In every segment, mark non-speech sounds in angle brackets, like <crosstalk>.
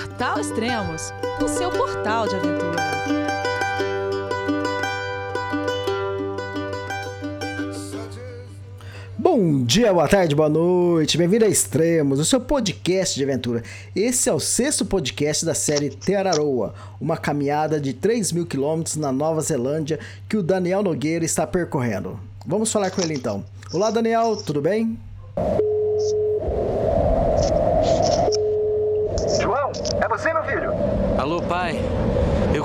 Portal Extremos, o seu portal de aventura. Bom dia, boa tarde, boa noite, bem-vindo a Extremos, o seu podcast de aventura. Esse é o sexto podcast da série Teraroa, uma caminhada de 3 mil quilômetros na Nova Zelândia que o Daniel Nogueira está percorrendo. Vamos falar com ele então. Olá, Daniel, tudo bem? João, é você, meu filho? Alô, pai. Eu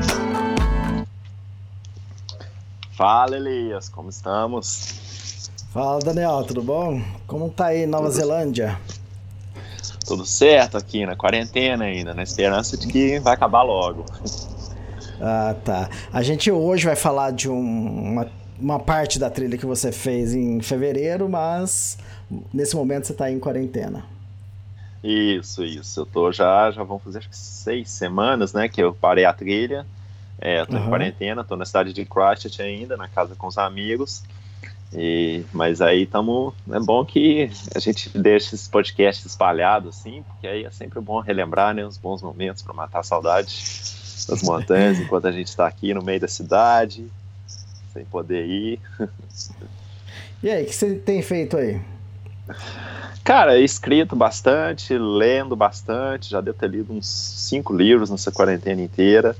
Fala, Elias, como estamos? Fala, Daniel, tudo bom? Como tá aí Nova Tudo- Zelândia? Tudo certo aqui na quarentena ainda, na esperança de que vai acabar logo. Ah, tá. A gente hoje vai falar de um- uma, uma parte da trilha que você fez em fevereiro, mas nesse momento você tá em quarentena. Isso, isso. Eu tô já, já vão fazer acho que seis semanas, né, que eu parei a trilha. É, tô Aham. em quarentena, tô na cidade de Christchurch ainda, na casa com os amigos. E, mas aí estamos. É bom que a gente deixe esse podcast espalhado assim, porque aí é sempre bom relembrar né, os bons momentos para matar a saudade das <laughs> montanhas enquanto a gente está aqui no meio da cidade, sem poder ir. E aí, o que você tem feito aí? Cara, escrito bastante, lendo bastante, já devo ter lido uns cinco livros nessa quarentena inteira.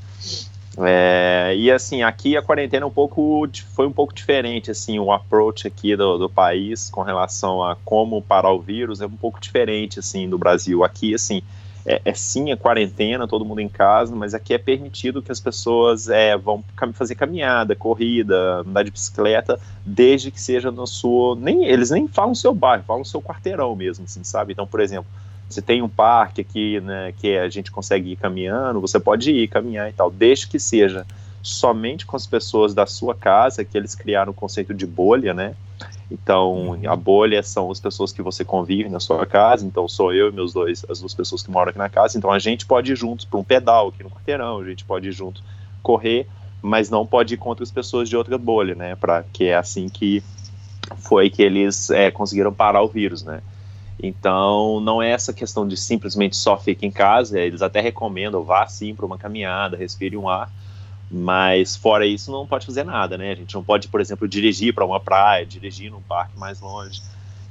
É, e assim, aqui a quarentena é um pouco, foi um pouco diferente, assim, o approach aqui do, do país com relação a como parar o vírus é um pouco diferente, assim, do Brasil. Aqui, assim, é, é sim a quarentena, todo mundo em casa, mas aqui é permitido que as pessoas é, vão cam- fazer caminhada, corrida, andar de bicicleta, desde que seja no seu, nem eles nem falam seu bairro, falam seu quarteirão mesmo, assim, sabe? Então, por exemplo, você tem um parque aqui, né, que a gente consegue ir caminhando, você pode ir caminhar e tal, desde que seja somente com as pessoas da sua casa, que eles criaram o conceito de bolha, né? Então, a bolha são as pessoas que você convive na sua casa, então sou eu e meus dois, as duas pessoas que moram aqui na casa, então a gente pode ir juntos para um pedal aqui no quarteirão, a gente pode ir junto correr, mas não pode ir com outras pessoas de outra bolha, né? Pra, que é assim que foi que eles é, conseguiram parar o vírus, né? Então, não é essa questão de simplesmente só fique em casa, eles até recomendam, vá sim para uma caminhada, respire um ar, mas fora isso não pode fazer nada, né? A gente não pode, por exemplo, dirigir para uma praia, dirigir num parque mais longe.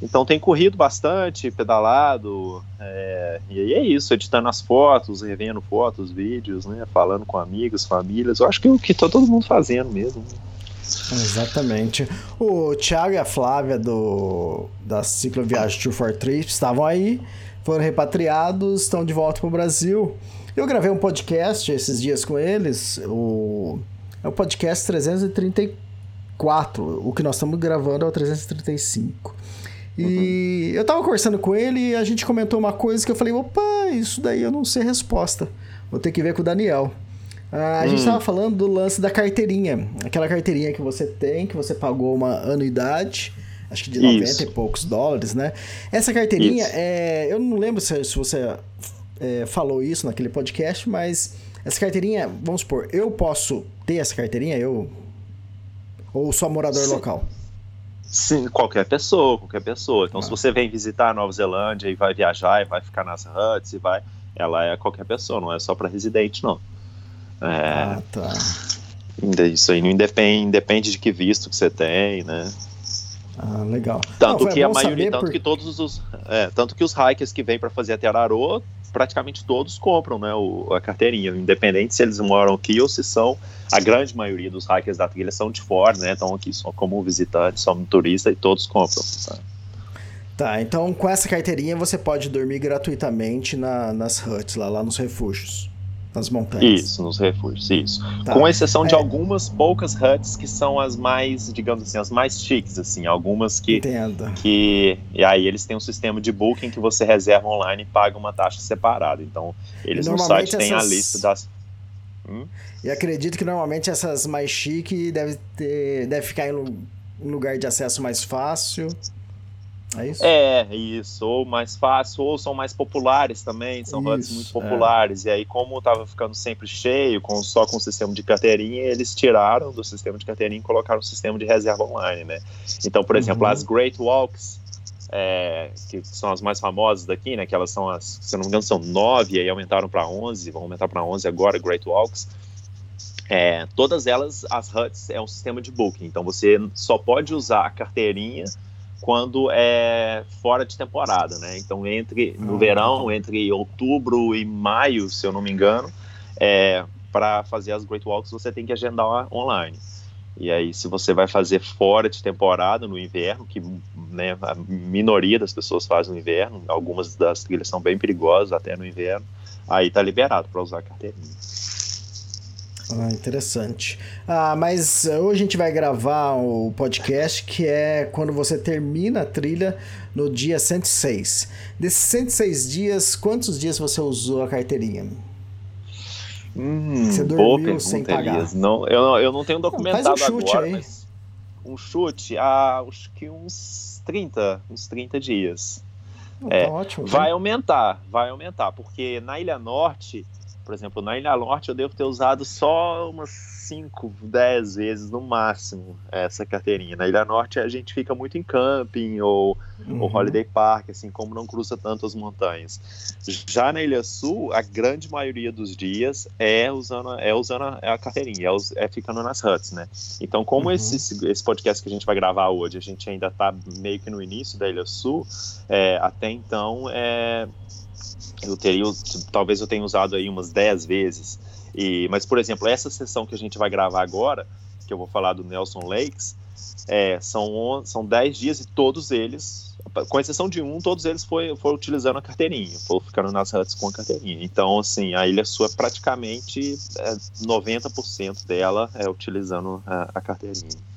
Então tem corrido bastante, pedalado, é, e aí é isso, editando as fotos, revendo fotos, vídeos, né? Falando com amigos, famílias. Eu acho que é o que tá todo mundo fazendo mesmo. Exatamente. O Thiago e a Flávia do da Cicloviagem Tour for Trips estavam aí, foram repatriados, estão de volta para o Brasil. Eu gravei um podcast esses dias com eles, o é o podcast 334. O que nós estamos gravando é o 335. E eu tava conversando com ele e a gente comentou uma coisa que eu falei, opa, isso daí eu não sei resposta. Vou ter que ver com o Daniel. Ah, a gente tava falando do lance da carteirinha. Aquela carteirinha que você tem, que você pagou uma anuidade, acho que de 90 Isso. e poucos dólares, né? Essa carteirinha, é, eu não lembro se, se você é, falou isso naquele podcast, mas essa carteirinha, vamos supor, eu posso ter essa carteirinha, eu. Ou só morador Sim. local? Sim, qualquer pessoa, qualquer pessoa. Então, Ah. se você vem visitar a Nova Zelândia e vai viajar e vai ficar nas huts e vai, ela é qualquer pessoa, não é só para residente, não. É, Ah, tá. ainda Isso aí não independe, depende de que visto que você tem, né? Ah, legal. Tanto Não, que a maioria, tanto por- que todos os, é, tanto que os hikers que vêm para fazer a Terarô, praticamente todos compram, né, o- a carteirinha, independente se eles moram aqui ou se são a grande maioria dos hikers da trilha são de fora, né? Estão aqui só como visitantes, só como turista e todos compram. tá? Tá, então com essa carteirinha você pode dormir gratuitamente na- nas huts, lá, lá nos refúgios. Nas montanhas. Isso, nos refúgios, isso. Tá. Com exceção de É. algumas poucas huts que são as mais, digamos assim, as mais chiques, assim, algumas que Entendo. que e aí eles têm um sistema de booking que você reserva online e paga uma taxa separada. Então, eles no site têm a essas- lista das E acredito que normalmente essas mais chique deve ter, deve ficar em um lugar de acesso mais fácil. É isso? É, isso, ou mais fácil, ou são mais populares também, são huts Isso, muito é. populares. E aí, como tava ficando sempre cheio, com, só com o sistema de carteirinha, eles tiraram do sistema de carteirinha e colocaram o sistema de reserva online, né? Então, por exemplo, Uhum. as Great Walks, é, que são as mais famosas daqui, né? Que elas são as, se não me engano, são nove, e aí aumentaram para 11, vão aumentar para 11 agora, Great Walks. É, todas elas, as huts, é um sistema de booking. Então, você só pode usar a carteirinha quando é fora de temporada, né? Então, entre no Ah. verão, entre outubro e maio, se eu não me engano, é, para fazer as Great Walks você tem que agendar online. E aí, se você vai fazer fora de temporada, no inverno, que né, a minoria das pessoas fazem no inverno, algumas das trilhas são bem perigosas até no inverno, aí tá liberado para usar a carteirinha. Ah, interessante. Ah, mas eh, hoje a gente vai gravar o podcast que é quando você termina a trilha no dia 106. Desses 106 dias, quantos dias você usou a carteirinha? Hum, Você dormiu sem pagar? Elias. Não, eu, não- eu não tenho documentado faz um chute agora, aí. um chute, ah, acho que uns 30, uns 30 dias. É, tá ótimo. né? Vai aumentar, vai aumentar, porque na Ilha Norte, por exemplo, na Ilha Norte eu devo ter usado só umas 5, 10 vezes no máximo essa carteirinha. Na Ilha Norte a gente fica muito em camping ou, Uhum. ou holiday park, assim, como não cruza tanto as montanhas. Já na Ilha Sul, a grande maioria dos dias é usando, é usando a, a carteirinha, é, é ficando nas huts, né? Então, como Uhum. esse, esse podcast que a gente vai gravar hoje, a gente ainda tá meio que no início da Ilha Sul, é, até então, é, eu teria, talvez eu tenha usado aí umas 10 vezes. E, mas, por exemplo, essa sessão que a gente vai gravar agora, que eu vou falar do Nelson Lakes, é, são, são 10 dias e todos eles, com exceção de um, todos eles foi, foram utilizando a carteirinha, foram ficando nas huts com a carteirinha. Então, assim, a Ilha Sul é praticamente é, 90% dela é utilizando a, a carteirinha.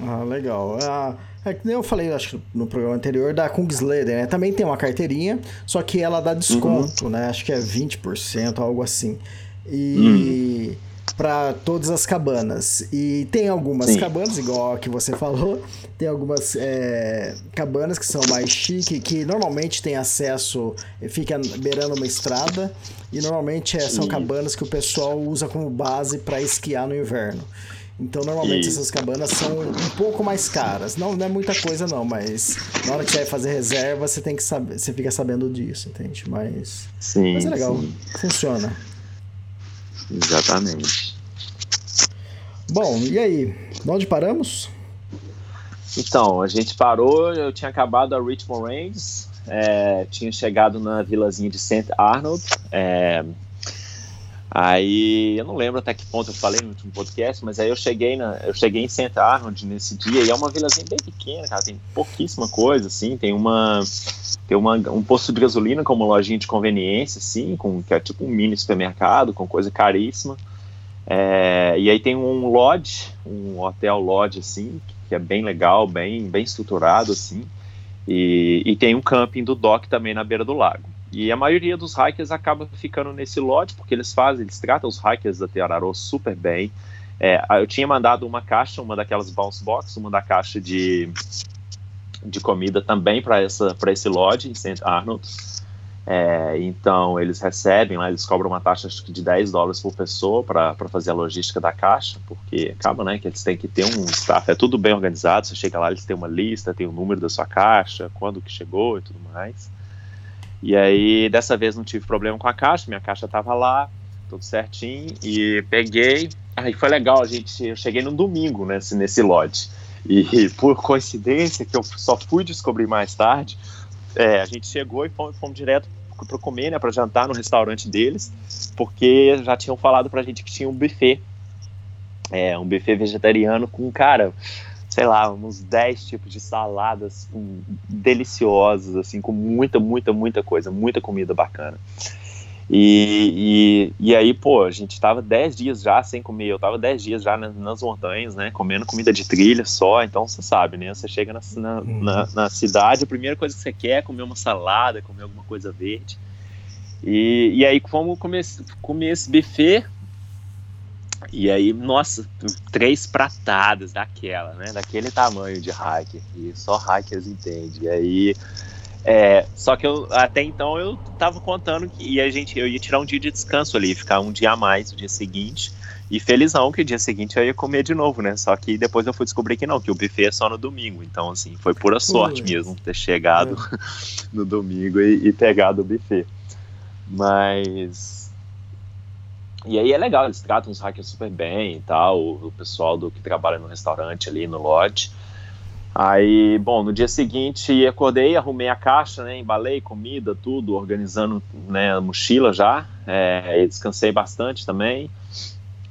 Ah, legal. Ah, é que nem eu falei, acho que no programa anterior, da Kungsleder, né? Também tem uma carteirinha, só que ela dá desconto, né? Acho que é 20%, algo assim. E para todas as cabanas. E tem algumas Sim. cabanas, igual a que você falou, tem algumas é, cabanas que são mais chique, que normalmente tem acesso, fica beirando uma estrada, e normalmente é, são cabanas que o pessoal usa como base para esquiar no inverno. Então, normalmente Isso. essas cabanas são um pouco mais caras. Não, não é muita coisa, não, mas na hora que você vai fazer reserva, você tem que saber, você fica sabendo disso, entende? Mas, Sim, mas é legal, sim, funciona. exatamente. Bom, e aí? Onde paramos? Então, a gente parou, eu tinha acabado a Richmond Range, é, tinha chegado na vilazinha de St. Arnold. é, aí eu não lembro até que ponto eu falei no último podcast, mas aí eu cheguei, na, eu cheguei em St. Arnold nesse dia, e é uma vilazinha bem pequena, cara, tem pouquíssima coisa, assim, tem uma. Tem uma, um posto de gasolina com uma lojinha de conveniência, assim, com, que é tipo um mini supermercado, com coisa caríssima. É, e aí tem um lodge, um hotel lodge, assim, que é bem legal, bem, bem estruturado, assim. E, e tem um camping do dock também na beira do lago. E a maioria dos hikers acaba ficando nesse lodge, porque eles fazem, eles tratam os hikers da Teararô super bem. É, eu tinha mandado uma caixa, uma daquelas bounce box, uma da caixa de, de comida também para esse lodge em St. Arnold. É, então eles recebem lá, eles cobram uma taxa de 10 dólares por pessoa para fazer a logística da caixa, porque acaba né, que eles têm que ter um staff, é tudo bem organizado, você chega lá, eles têm uma lista, tem o número da sua caixa, quando que chegou e tudo mais. E aí, dessa vez não tive problema com a caixa, minha caixa estava lá, tudo certinho, e peguei, aí foi legal, a gente, eu cheguei no domingo nesse, nesse lodge, e por coincidência, que eu só fui descobrir mais tarde, é, a gente chegou e fomos, fomos direto para comer, né, para jantar no restaurante deles, porque já tinham falado pra gente que tinha um buffet, é, um buffet vegetariano com, cara, sei lá, uns 10 tipos de saladas um, deliciosas, assim, com muita, muita, muita coisa, muita comida bacana. E, e, e aí, pô, a gente tava 10 dias já sem comer, eu tava 10 dias já nas, nas, montanhas, né, comendo comida de trilha só, então você sabe, né, você chega na, na, uhum. na, na, cidade, a primeira coisa que você quer é comer uma salada, comer alguma coisa verde. E, e aí, como comer, comer esse buffet, e aí, nossa, três pratadas daquela, né, daquele tamanho de hacker, e só hackers entendem. E aí é, só que eu até então eu tava contando que e a gente, eu ia tirar um dia de descanso ali, ficar um dia a mais no dia seguinte. E felizão que o dia seguinte eu ia comer de novo, né? Só que depois eu fui descobrir que não, que o buffet é só no domingo. Então, assim, foi pura sorte mesmo ter chegado é. <laughs> no domingo e, e pegado o buffet. Mas. E aí é legal, eles tratam os hackers super bem e tal, o, o pessoal do que trabalha no restaurante ali no lodge. Aí, bom, no dia seguinte acordei, arrumei a caixa, né, embalei comida, tudo, organizando né, a mochila já, é, descansei bastante também.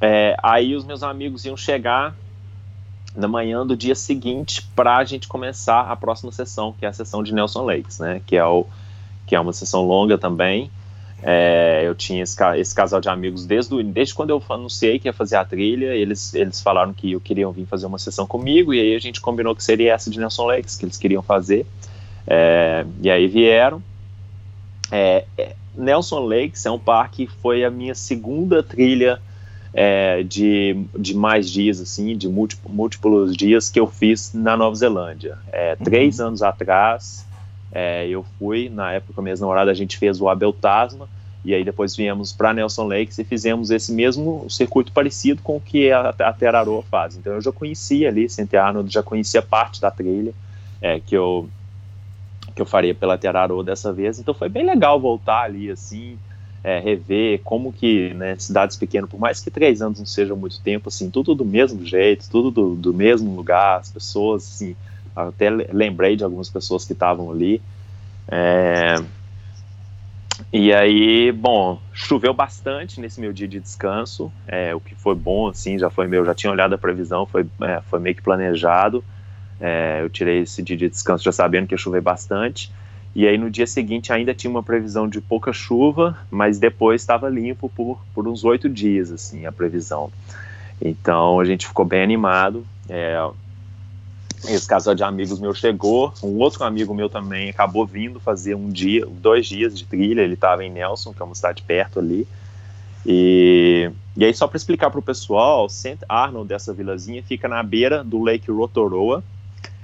É, aí os meus amigos iam chegar na manhã do dia seguinte para a gente começar a próxima sessão, que é a sessão de Nelson Lakes, né, que é, o, que é uma sessão longa também, é, eu tinha esse, esse, casal de amigos desde, desde quando eu anunciei que ia fazer a trilha, eles, eles falaram que queriam vir fazer uma sessão comigo, e aí a gente combinou que seria essa de Nelson Lakes, que eles queriam fazer. É, e aí vieram. É, é Nelson Lakes é um parque, foi a minha segunda trilha é, de, de mais dias, assim, de múltiplos, múltiplos dias que eu fiz na Nova Zelândia. É, três uhum. anos atrás, é, eu fui, na época com a namorada, a gente fez o Abel Tasma, e aí depois viemos para Nelson Lakes e fizemos esse mesmo circuito parecido com o que a, a Teraroa faz. Então eu já conhecia ali St. Arnold, já conhecia parte da trilha é, que eu que eu faria pela Teraroa dessa vez. Então foi bem legal voltar ali assim, é, rever como que né, cidades pequenas, por mais que três anos não seja muito tempo, assim, tudo do mesmo jeito, tudo do, do mesmo lugar, as pessoas assim até lembrei de algumas pessoas que estavam ali. É, e aí, bom, choveu bastante nesse meu dia de descanso, é, o que foi bom, assim, já foi meu, já tinha olhado a previsão, foi, é, foi meio que planejado. É, eu tirei esse dia de descanso já sabendo que ia chover bastante. E aí no dia seguinte ainda tinha uma previsão de pouca chuva, mas depois estava limpo por, por uns oito dias, assim, a previsão. Então a gente ficou bem animado. Esse casal de amigos meu chegou, um outro amigo meu também acabou vindo fazer um dia, dois dias de trilha, ele estava em Nelson, que é uma cidade perto ali. E, e aí, só para explicar para o pessoal, St. Arnold, dessa vilazinha, fica na beira do Lake Rotorua,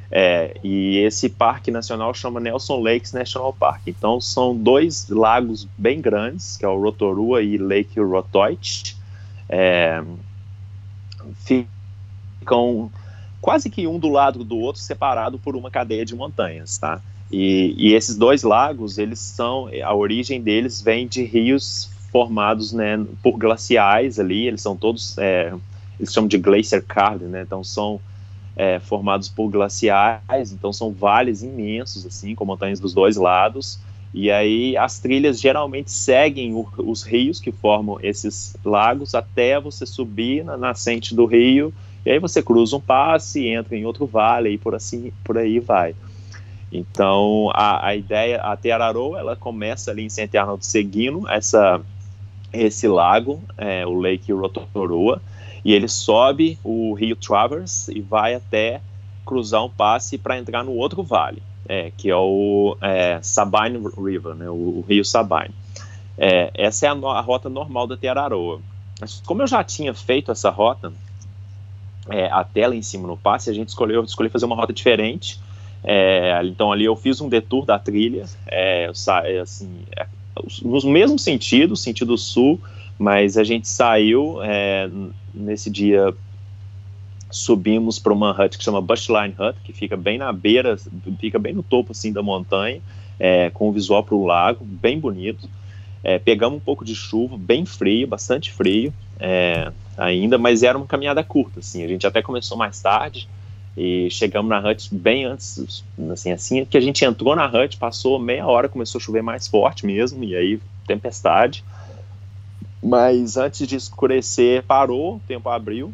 é, e esse parque nacional chama Nelson Lakes National Park. Então, são dois lagos bem grandes, que é o Rotorua e Lake Rotoit. É, ficam quase que um do lado do outro, separado por uma cadeia de montanhas, tá? E, e, esses dois lagos, eles são, a origem deles vem de rios formados, né, por glaciais ali, eles são todos, é, eles chamam de glacier card, né, então são é, formados por glaciais, então são vales imensos, assim, com montanhas dos dois lados, e aí as trilhas geralmente seguem o, os rios que formam esses lagos até você subir na nascente do rio e aí você cruza um passe, entra em outro vale e por assim, por aí vai. Então a, a ideia, a Teararô, ela começa ali em St. Arnold seguindo essa, esse lago, é, o Lake Rotorua, e ele sobe o rio Travers e vai até cruzar um passe para entrar no outro vale, é, que é o é, Sabine River, né, o, o rio Sabine. É, essa é a, a, rota normal da Teararoa. Como eu já tinha feito essa rota, é, a tela em cima no passe, a gente escolheu escolhi fazer uma rota diferente. É, então ali eu fiz um detour da trilha, é, é assim, é, no mesmo sentido, sentido sul, mas a gente saiu é, nesse dia subimos para uma hut que chama Bushline Hut, que fica bem na beira, fica bem no topo assim da montanha, é, com visual para o lago, bem bonito. É, pegamos um pouco de chuva, bem frio, bastante frio é, ainda, mas era uma caminhada curta, assim. A gente até começou mais tarde e chegamos na hut bem antes, assim, assim que a gente entrou na hut, passou meia hora, começou a chover mais forte mesmo, e aí tempestade. Mas antes de escurecer, parou, o tempo abriu.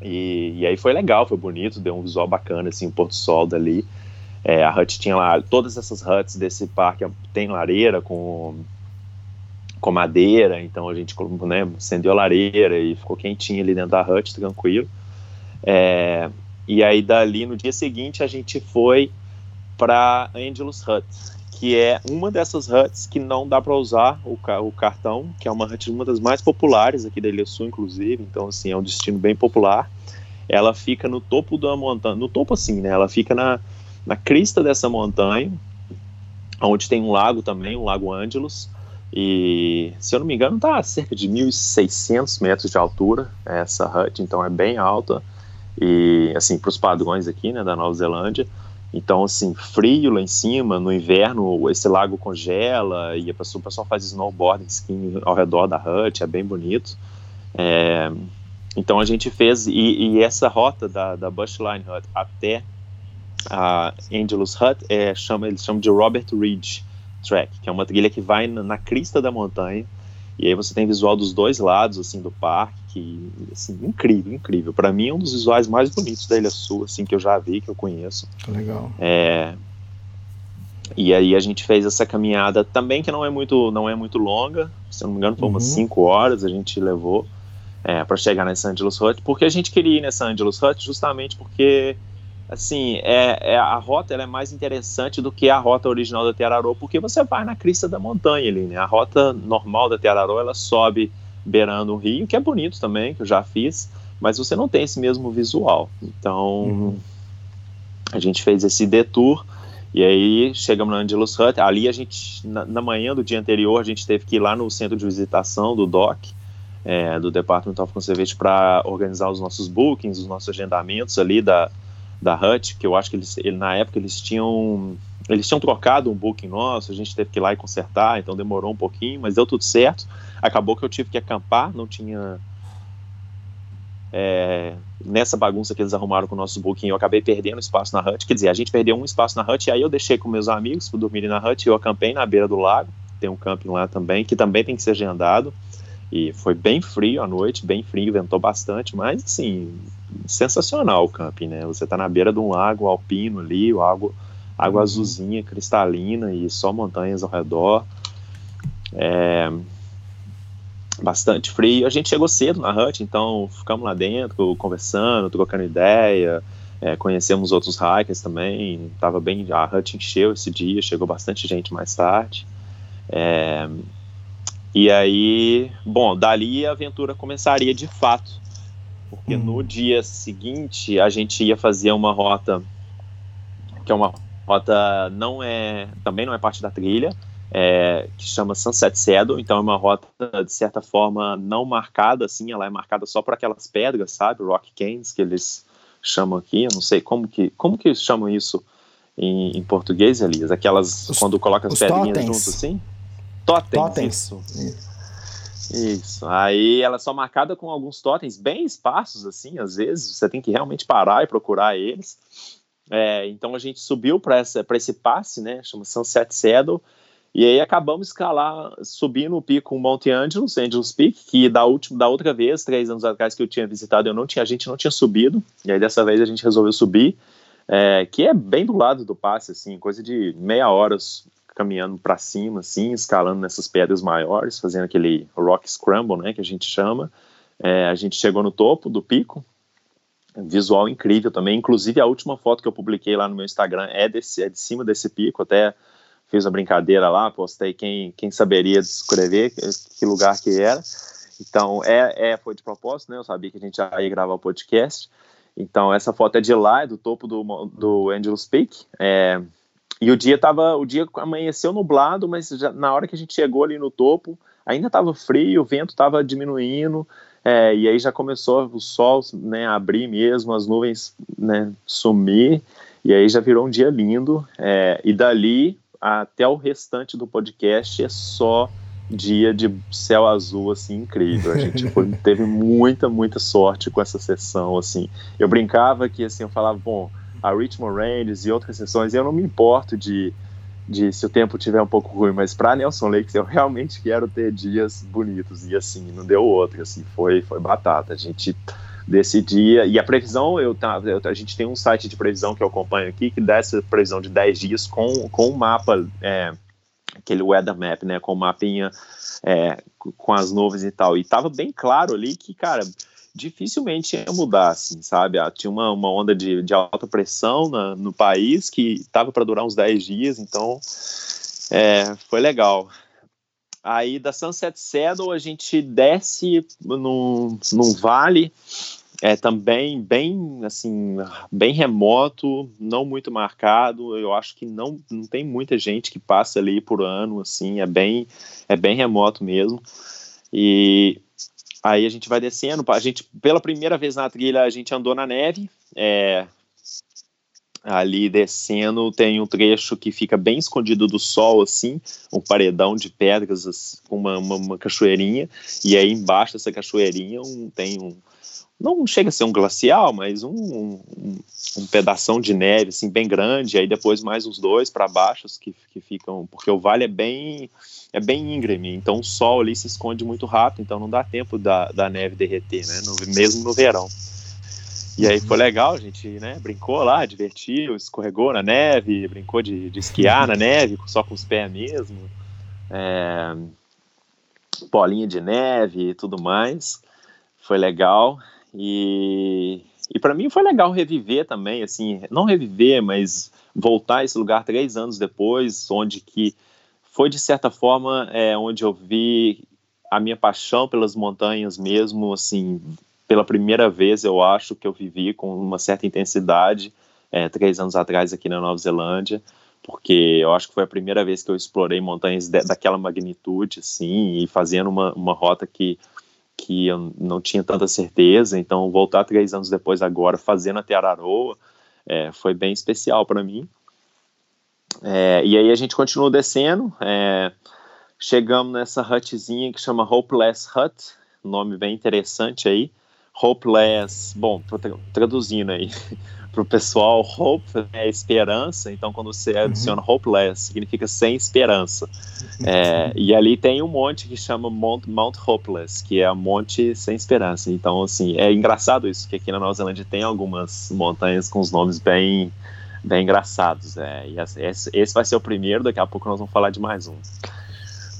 E, e aí foi legal, foi bonito, deu um visual bacana, assim, o Porto Sol dali. É, a hut tinha lá, todas essas huts desse parque tem lareira com com madeira, então a gente né, acendeu a lareira e ficou quentinho ali dentro da hut, tranquilo. É, e aí dali no dia seguinte a gente foi para Angelus Hut, que é uma dessas huts que não dá para usar o, o, cartão, que é uma hut uma das mais populares aqui da Ilha Sul, inclusive, então assim é um destino bem popular. Ela fica no topo da montanha, no topo assim, né? Ela fica na, na crista dessa montanha, onde tem um lago também, o Lago Angelus. E, se eu não me engano, está a cerca de 1.600 metros de altura essa hut, então é bem alta. E, assim, para os padrões aqui, né, da Nova Zelândia. Então, assim, frio lá em cima, no inverno esse lago congela e a pessoa, o pessoal faz snowboarding, skiing ao redor da hut, é bem bonito. É, então a gente fez, e, e, essa rota da, da Bushline Hut até a Angelus Hut, é, chama, eles chamam de Robert Ridge Track, que é uma trilha que vai na, na crista da montanha, e aí você tem visual dos dois lados, assim, do parque, que, assim, incrível, incrível. Para mim é um dos visuais mais bonitos da Ilha Sul, assim, que eu já vi, que eu conheço. Legal. É, e aí a gente fez essa caminhada também que não é muito, não é muito longa, se eu não me engano foi umas 5 uhum. horas a gente levou é, para chegar nessa Angelus Hut, porque a gente queria ir nessa Angelus Hut justamente porque assim, é, é, a rota é mais interessante do que a rota original da Teararô, porque você vai na crista da montanha ali, né? A rota normal da Teararô, ela sobe beirando um rio, que é bonito também, que eu já fiz, mas você não tem esse mesmo visual. Então, uhum. a gente fez esse detour, e aí chegamos na Angelus Hut, ali a gente, na, na, manhã do dia anterior, a gente teve que ir lá no centro de visitação do DOC, é, do Department of Conservation, para organizar os nossos bookings, os nossos agendamentos ali da, da Hut, que eu acho que eles, ele, na época eles tinham eles tinham trocado um booking nosso, a gente teve que ir lá e consertar, então demorou um pouquinho, mas deu tudo certo. Acabou que eu tive que acampar, não tinha é, nessa bagunça que eles arrumaram com o nosso booking, eu acabei perdendo espaço na hut. Quer dizer, a gente perdeu um espaço na hut, e aí eu deixei com meus amigos para dormirem na hut, eu acampei na beira do lago. Tem um camping lá também, que também tem que ser agendado. E foi bem frio à noite, bem frio, ventou bastante, mas assim, sensacional o camping, né? Você tá na beira de um lago alpino ali, água, água uhum. azulzinha, cristalina e só montanhas ao redor. É, bastante frio. A gente chegou cedo na hut, então ficamos lá dentro, conversando, trocando ideia. É, conhecemos outros hikers também. Tava bem, a hut encheu esse dia, chegou bastante gente mais tarde. É, e aí, bom, dali a aventura começaria de fato porque no uhum. dia seguinte a gente ia fazer uma rota que é uma rota não é também não é parte da trilha é, que chama Sunset Saddle então é uma rota de certa forma não marcada assim ela é marcada só por aquelas pedras sabe rock canes que eles chamam aqui eu não sei como que como que eles chamam isso em, em português Elias aquelas os, quando coloca as pedrinhas junto assim totens, totens. Isso. isso. Isso. Aí ela é só marcada com alguns totens bem espaços, assim, às vezes. Você tem que realmente parar e procurar eles. É, então a gente subiu para esse passe, né? Chama Sunset Saddle. E aí acabamos escalar, subindo o pico Monte Angelos, Angelos Peak, que da, última, da outra vez, três anos atrás que eu tinha visitado, eu não tinha, a gente não tinha subido. E aí dessa vez a gente resolveu subir, é, que é bem do lado do passe, assim, coisa de meia hora caminhando para cima, assim, escalando nessas pedras maiores, fazendo aquele rock scramble, né, que a gente chama. É, a gente chegou no topo do pico, visual incrível também. Inclusive a última foto que eu publiquei lá no meu Instagram é, desse, é de cima desse pico. Até fiz uma brincadeira lá, postei quem, quem saberia descrever que, que lugar que era. Então é, é foi de propósito, né? Eu sabia que a gente ia gravar o podcast. Então essa foto é de lá, é do topo do, do Angelus Peak. É, e o dia tava, o dia amanheceu nublado, mas já, na hora que a gente chegou ali no topo, ainda estava frio, o vento estava diminuindo, é, e aí já começou o sol né, a abrir mesmo, as nuvens né, sumir, e aí já virou um dia lindo. É, e dali até o restante do podcast é só dia de céu azul, assim, incrível. A gente foi, <laughs> teve muita, muita sorte com essa sessão, assim. Eu brincava que, assim, eu falava, bom, a Richmond Rangers e outras sessões, eu não me importo de, de se o tempo tiver um pouco ruim, mas para Nelson Lakes eu realmente quero ter dias bonitos e assim, não deu outro, assim, foi, foi batata. A gente desse dia, e a previsão, eu, eu, a gente tem um site de previsão que eu acompanho aqui, que dá essa previsão de 10 dias com, com um mapa é, aquele weather map, né, com o mapinha é, com as nuvens e tal. E tava bem claro ali que, cara, dificilmente ia mudar, assim, sabe? Ah, tinha uma, uma onda de, de alta pressão na, no país que tava para durar uns 10 dias, então é, foi legal. Aí da Sunset Saddle a gente desce num, num vale é também bem assim bem remoto não muito marcado eu acho que não, não tem muita gente que passa ali por ano assim é bem é bem remoto mesmo e aí a gente vai descendo a gente pela primeira vez na trilha a gente andou na neve é, ali descendo tem um trecho que fica bem escondido do sol assim um paredão de pedras com uma, uma, uma cachoeirinha e aí embaixo dessa cachoeirinha um, tem um não chega a ser um glacial, mas um, um, um pedação de neve assim bem grande, aí depois mais uns dois para baixo que, que ficam, porque o vale é bem é bem íngreme, então o sol ali se esconde muito rápido, então não dá tempo da, da neve derreter, né, no, mesmo no verão. E aí foi legal, a gente né, brincou lá, divertiu, escorregou na neve, brincou de, de esquiar na neve, só com os pés mesmo, é, bolinha de neve e tudo mais. Foi legal. E, e para mim foi legal reviver também, assim, não reviver, mas voltar a esse lugar três anos depois, onde que foi de certa forma é, onde eu vi a minha paixão pelas montanhas mesmo, assim, pela primeira vez eu acho que eu vivi com uma certa intensidade é, três anos atrás aqui na Nova Zelândia, porque eu acho que foi a primeira vez que eu explorei montanhas de, daquela magnitude, assim, e fazendo uma, uma rota que que eu não tinha tanta certeza, então voltar três anos depois agora fazendo até Araroa é, foi bem especial para mim. É, e aí a gente continuou descendo, é, chegamos nessa hutzinha que chama Hopeless Hut, nome bem interessante aí. Hopeless, bom, traduzindo aí, <laughs> para o pessoal, hope é esperança, então quando você uhum. adiciona uhum. hopeless, significa sem esperança. É, e ali tem um monte que chama Mount, Mount Hopeless, que é a monte sem esperança. Então, assim, é engraçado isso, que aqui na Nova Zelândia tem algumas montanhas com os nomes bem, bem engraçados. É, e esse vai ser o primeiro, daqui a pouco nós vamos falar de mais um.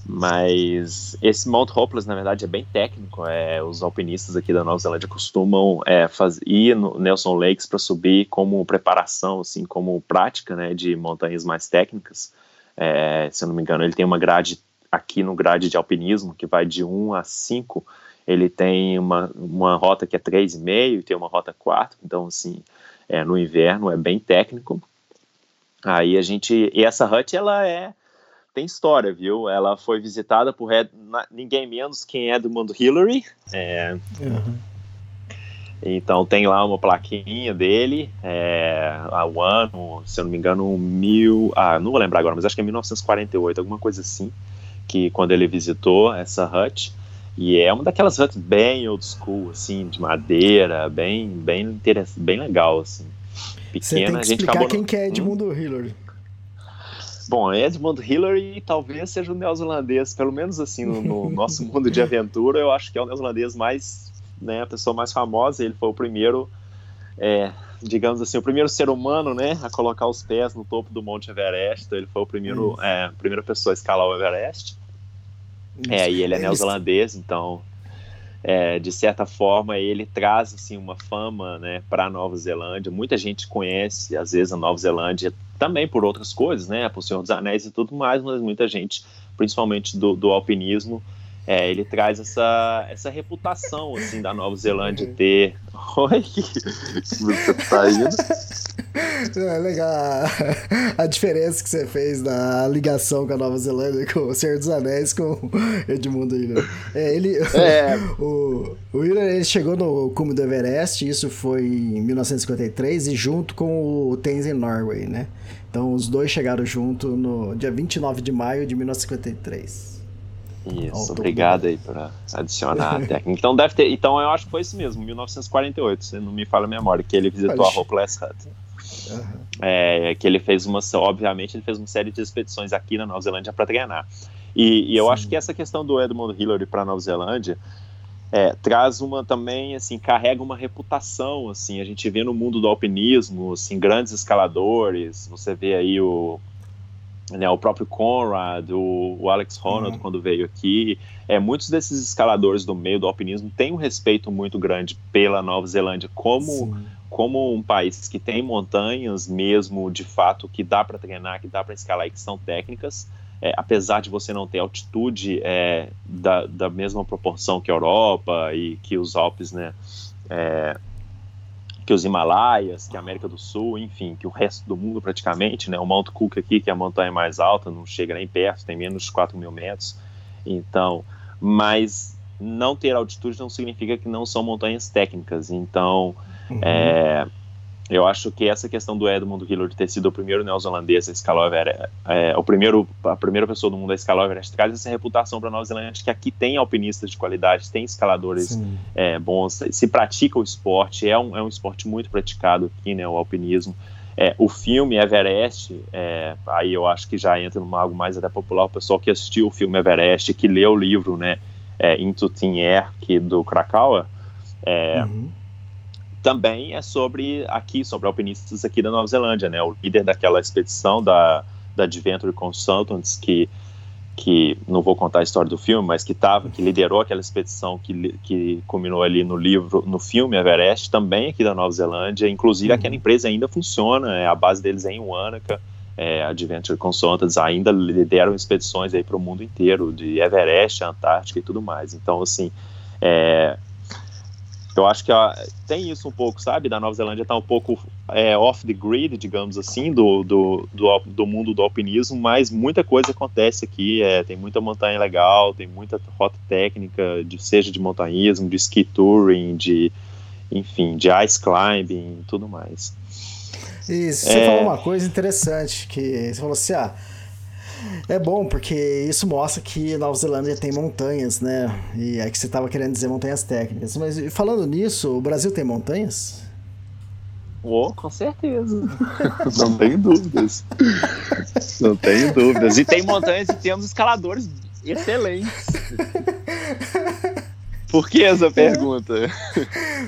Mas esse Mount Hopeless, na verdade, é bem técnico. É, os alpinistas aqui da Nova Zelândia costumam é, faz, ir no Nelson Lakes para subir como preparação, assim, como prática né, de montanhas mais técnicas. É, se eu não me engano, ele tem uma grade aqui no grade de alpinismo que vai de 1 a 5. Ele tem uma, uma rota que é 3,5 e tem uma rota 4. Então, assim, é, no inverno é bem técnico. Aí a gente. E essa hut, ela é tem história, viu? Ela foi visitada por ninguém menos quem é Edmund Hillary. É, uhum. Então tem lá uma plaquinha dele, é, o ano, se eu não me engano, mil. Ah, não vou lembrar agora, mas acho que é 1948, alguma coisa assim, que quando ele visitou essa hut. E é uma daquelas huts bem old school, assim, de madeira, bem, bem, bem legal, assim. Pequena, Você tem que a gente explicar quem que é Edmund hum? Hillary. Bom, Edmund Hillary talvez seja o neozelandês, pelo menos assim, no, no <laughs> nosso mundo de aventura, eu acho que é o neozelandês mais, né, a pessoa mais famosa, ele foi o primeiro, é, digamos assim, o primeiro ser humano, né, a colocar os pés no topo do Monte Everest, então ele foi o primeiro, é, a primeira pessoa a escalar o Everest, é, e ele é neozelandês, então é, de certa forma ele traz assim uma fama né para a Nova Zelândia. Muita gente conhece às vezes a Nova Zelândia também por outras coisas né por Senhor dos Anéis e tudo mais mas muita gente principalmente do, do alpinismo é, ele traz essa, essa reputação assim da Nova Zelândia uhum. ter. <laughs> Oi, você tá indo? É legal a, diferença que você fez na ligação com a Nova Zelândia, com o Senhor dos Anéis, com Edmundo Hiller. É, ele, é. <laughs> o, o Hiller ele chegou no cume do Everest, isso foi em 1953, e junto com o Tenzin Norway, né? Então os dois chegaram junto no dia 29 de maio de 1953. Isso, obrigado aí por adicionar a <laughs> técnica. Então deve ter, então eu acho que foi isso mesmo, 1948, se não me falha a memória, que ele visitou a Hopeless Hut. Uhum. É, que ele fez uma, obviamente ele fez uma série de expedições aqui na Nova Zelândia para treinar. E, e eu Sim. acho que essa questão do Edmund Hillary para Nova Zelândia é, traz uma também assim carrega uma reputação assim a gente vê no mundo do alpinismo assim grandes escaladores você vê aí o né, o próprio Conrad, o, o Alex Honnold, uhum. quando veio aqui, é, muitos desses escaladores do meio do alpinismo têm um respeito muito grande pela Nova Zelândia como, como um país que tem montanhas mesmo, de fato, que dá para treinar, que dá para escalar e que são técnicas, é, apesar de você não ter altitude é, da, da mesma proporção que a Europa e que os Alpes, né, é, que os Himalaias, que a América do Sul, enfim, que o resto do mundo praticamente, né, o Mount Cook aqui, que é a montanha mais alta, não chega nem perto, tem menos de 4 mil metros, então, mas não ter altitude não significa que não são montanhas técnicas, então, uhum. é, eu acho que essa questão do Edmund Hillary ter sido o primeiro neozelandês a escalar o Everest, é, o primeiro, a primeira pessoa do mundo a escalar o Everest, traz essa reputação para a Nova Zelândia que aqui tem alpinistas de qualidade, tem escaladores é, bons, se pratica o esporte, é um, é um esporte muito praticado aqui, né, o alpinismo. É, o filme Everest, é, aí eu acho que já entra numa algo mais até popular, o pessoal que assistiu o filme Everest, que leu o livro, né, é, Into Thin Air, que, do Krakauer, é, uhum também é sobre aqui, sobre alpinistas aqui da Nova Zelândia, né? O líder daquela expedição da, da Adventure Consultants, que, que não vou contar a história do filme, mas que tava, que liderou aquela expedição que, que culminou ali no livro, no filme Everest, também aqui da Nova Zelândia. Inclusive, uhum. aquela empresa ainda funciona, é, a base deles é em Wanaka. É, Adventure Consultants ainda lideram expedições aí para o mundo inteiro, de Everest, Antártica e tudo mais. Então, assim, é, eu acho que ó, tem isso um pouco, sabe? Da Nova Zelândia tá um pouco é, off the grid, digamos assim, do, do, do, do, mundo do alpinismo, mas muita coisa acontece aqui. É, tem muita montanha legal, tem muita rota técnica, de, seja de montanhismo, de ski touring, de, enfim, de ice climbing e tudo mais. Isso, você é... falou uma coisa interessante, que você falou assim, ah, é bom, porque isso mostra que Nova Zelândia tem montanhas, né? E é que você estava querendo dizer montanhas técnicas. Mas falando nisso, o Brasil tem montanhas? Oh, com certeza. <laughs> Não tenho dúvidas. Não tenho dúvidas. E tem montanhas e temos escaladores excelentes. <laughs> Por que essa <laughs> pergunta?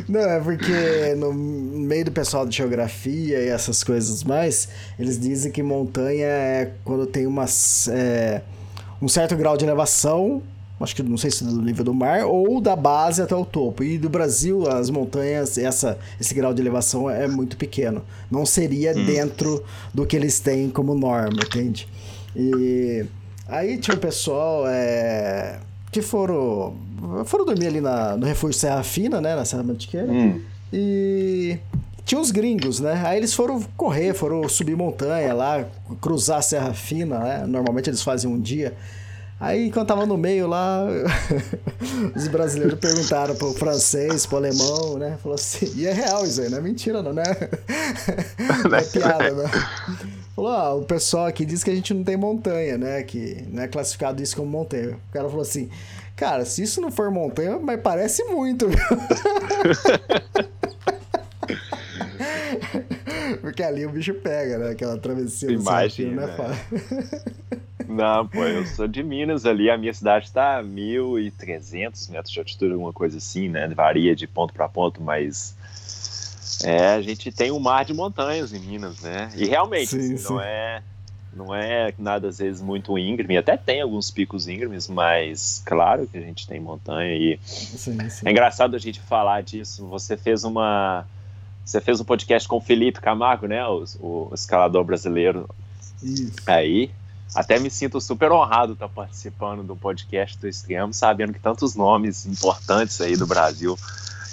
Não, é porque no meio do pessoal de geografia e essas coisas mais, eles dizem que montanha é quando tem umas, é, um certo grau de elevação, acho que não sei se do nível do mar, ou da base até o topo. E do Brasil, as montanhas, essa, esse grau de elevação é muito pequeno. Não seria hum. dentro do que eles têm como norma, entende? E aí tinha um pessoal. É, que foram foram dormir ali na, no refúgio Serra Fina, né, na Serra Mantiqueira. Hum. E tinha uns gringos, né? Aí eles foram correr, foram subir montanha lá, cruzar a Serra Fina, né? Normalmente eles fazem um dia. Aí, quando tava no meio lá, <laughs> os brasileiros perguntaram pro francês, pro alemão, né? Falou assim, e é real isso aí, não é mentira não, né? Não <laughs> é piada, né? <laughs> Falou, ah, o pessoal aqui diz que a gente não tem montanha, né? Que não é classificado isso como montanha. O cara falou assim, cara, se isso não for montanha, mas parece muito, viu? <laughs> Porque ali o bicho pega, né? Aquela travessia Imagina, né? Não, pô, eu sou de Minas ali, a minha cidade está a 1.300 metros de altitude, alguma coisa assim, né? Varia de ponto para ponto, mas é, a gente tem um mar de montanhas em Minas, né? E realmente, sim, assim, sim. não é não é nada às vezes muito íngreme, até tem alguns picos íngremes, mas claro que a gente tem montanha e sim, é engraçado a gente falar disso. Você fez uma você fez um podcast com o Felipe Camargo, né, o, o escalador brasileiro. Isso. Aí, até me sinto super honrado estar participando do podcast do Extremo, sabendo que tantos nomes importantes aí do Brasil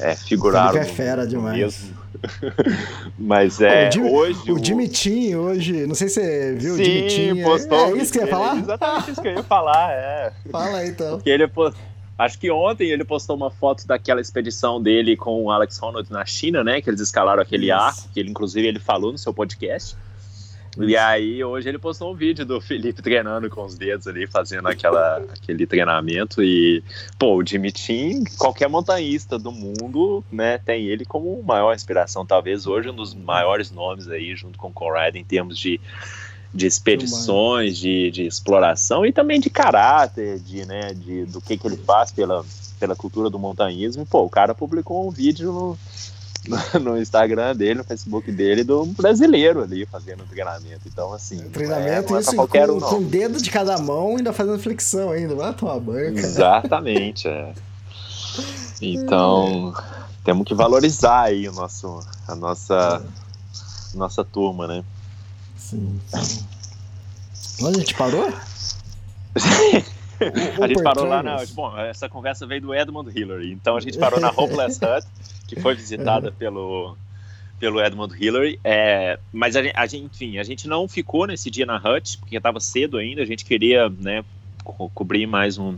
é, figuraram. Ele é fera demais. Mesmo. <laughs> Mas é. O Jimmy, hoje. O, Jimmy Tim hoje, não sei se você viu Sim, o Jimmy Tim. Postou, é, é isso que você ia falar? É exatamente isso que eu ia falar, é. <laughs> Fala aí então. Porque ele Acho que ontem ele postou uma foto daquela expedição dele com o Alex Honnold na China, né? Que eles escalaram aquele isso. arco, que ele, inclusive ele falou no seu podcast. E aí, hoje ele postou um vídeo do Felipe treinando com os dedos ali, fazendo aquela, aquele treinamento. E, pô, o Jimmy Tim, qualquer montanhista do mundo, né, tem ele como maior inspiração. Talvez hoje um dos maiores nomes aí, junto com o Conrad, em termos de, de expedições, de, de exploração e também de caráter, de, né, de, do que, que ele faz pela, pela cultura do montanhismo. Pô, o cara publicou um vídeo no <laughs> no Instagram dele, no Facebook dele, do brasileiro ali fazendo treinamento. Então, assim. Treinamento, não é, não é isso qualquer com, um, com o dedo de cada mão ainda fazendo flexão ainda. Vai tomar banho, cara. Exatamente, é. Então, temos que valorizar aí o nosso, a nossa, nossa turma, né? Sim, sim. Onde a gente parou? <laughs> a gente parou lá na. Bom, essa conversa veio do Edmund Hillary. Então a gente parou na Hopeless <laughs> Hut, que foi visitada pelo, pelo Edmund Hillary. É, mas a gente, a gente, enfim, a gente não ficou nesse dia na Hut, porque estava cedo ainda. A gente queria né, co- cobrir mais um,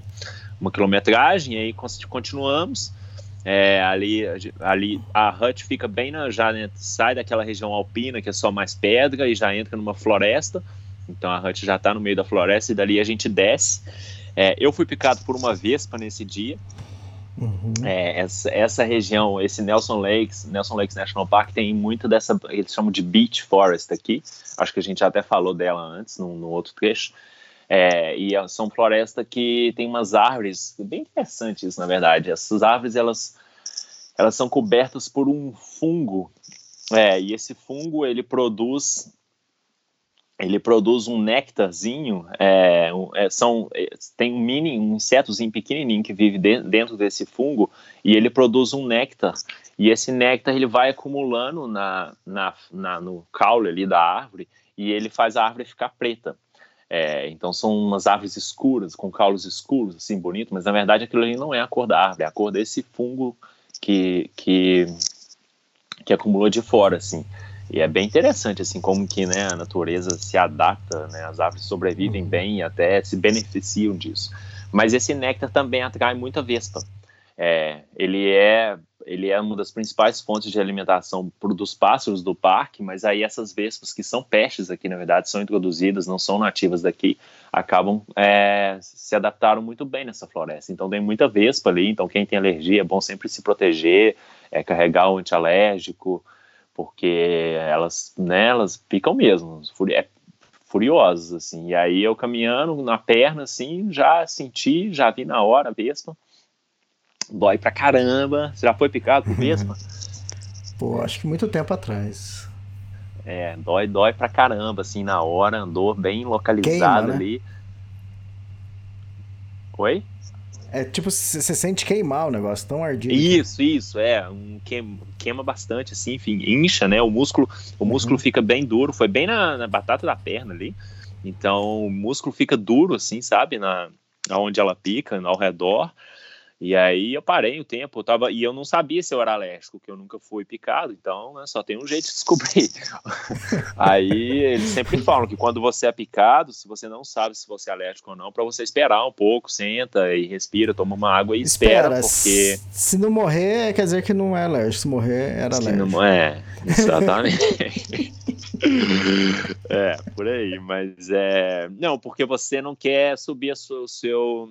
uma quilometragem, e aí con- continuamos. É, ali, ali a Hut fica bem na. Já né, sai daquela região alpina, que é só mais pedra, e já entra numa floresta. Então a Hut já está no meio da floresta e dali a gente desce. É, eu fui picado por uma vespa nesse dia. Uhum. É, essa, essa região, esse Nelson Lakes, Nelson Lakes National Park tem muito dessa, eles chamam de beach forest aqui. Acho que a gente já até falou dela antes, no, no outro trecho. É, e é- são florestas que tem umas árvores, bem interessantes na verdade. Essas árvores elas, elas são cobertas por um fungo. É, e esse fungo ele produz ele produz um néctarzinho, é, é, são, é, tem um mini, um insetozinho pequenininho que vive de- dentro desse fungo e ele produz um néctar e esse néctar ele vai acumulando na, na, na- no caule ali da árvore e ele faz a árvore ficar preta. É, então são umas árvores escuras, com caules escuros, assim, bonito, mas na verdade aquilo ali não é a cor da árvore, é a cor desse fungo que, que, que acumulou de fora, assim. E é bem interessante, assim, como que né, a natureza se adapta, né, as árvores sobrevivem bem e até se beneficiam disso. Mas esse néctar também atrai muita vespa. É, ele, é, ele é uma das principais fontes de alimentação pro, dos pássaros do parque, mas aí essas vespas, que são peixes aqui, na verdade, são introduzidas, não são nativas daqui, acabam é, se adaptaram muito bem nessa floresta. Então tem muita vespa ali, então quem tem alergia é bom sempre se proteger, é, carregar o antialérgico, porque elas, né, elas picam mesmo, é, furiosas, assim. E aí eu caminhando na perna, assim, já senti, já vi na hora a vespa. Dói pra caramba. Você já foi picado <laughs> por vespa? Pô, acho que muito tempo atrás. É, dói, dói pra caramba, assim, na hora, andou bem localizado Queima, né? ali. Oi? É tipo, você sente queimar o negócio, tão ardido. Isso, isso, é, um queima, queima bastante, assim, enfim, incha, né, o músculo, o músculo fica bem duro, foi bem na, na batata da perna ali, então o músculo fica duro, assim, sabe, na, onde ela pica, ao redor, e aí eu parei o tempo, eu tava, e eu não sabia se eu era alérgico, que eu nunca fui picado, então, né, só tem um jeito de descobrir. <laughs> aí eles sempre falam que quando você é picado, se você não sabe se você é alérgico ou não, para você esperar um pouco, senta e respira, toma uma água e espera, porque se- não morrer, quer dizer que não é alérgico. Se morrer, era Se alérgico. não é, exatamente. <laughs> é, por aí, mas é. Não, porque você não quer subir o seu.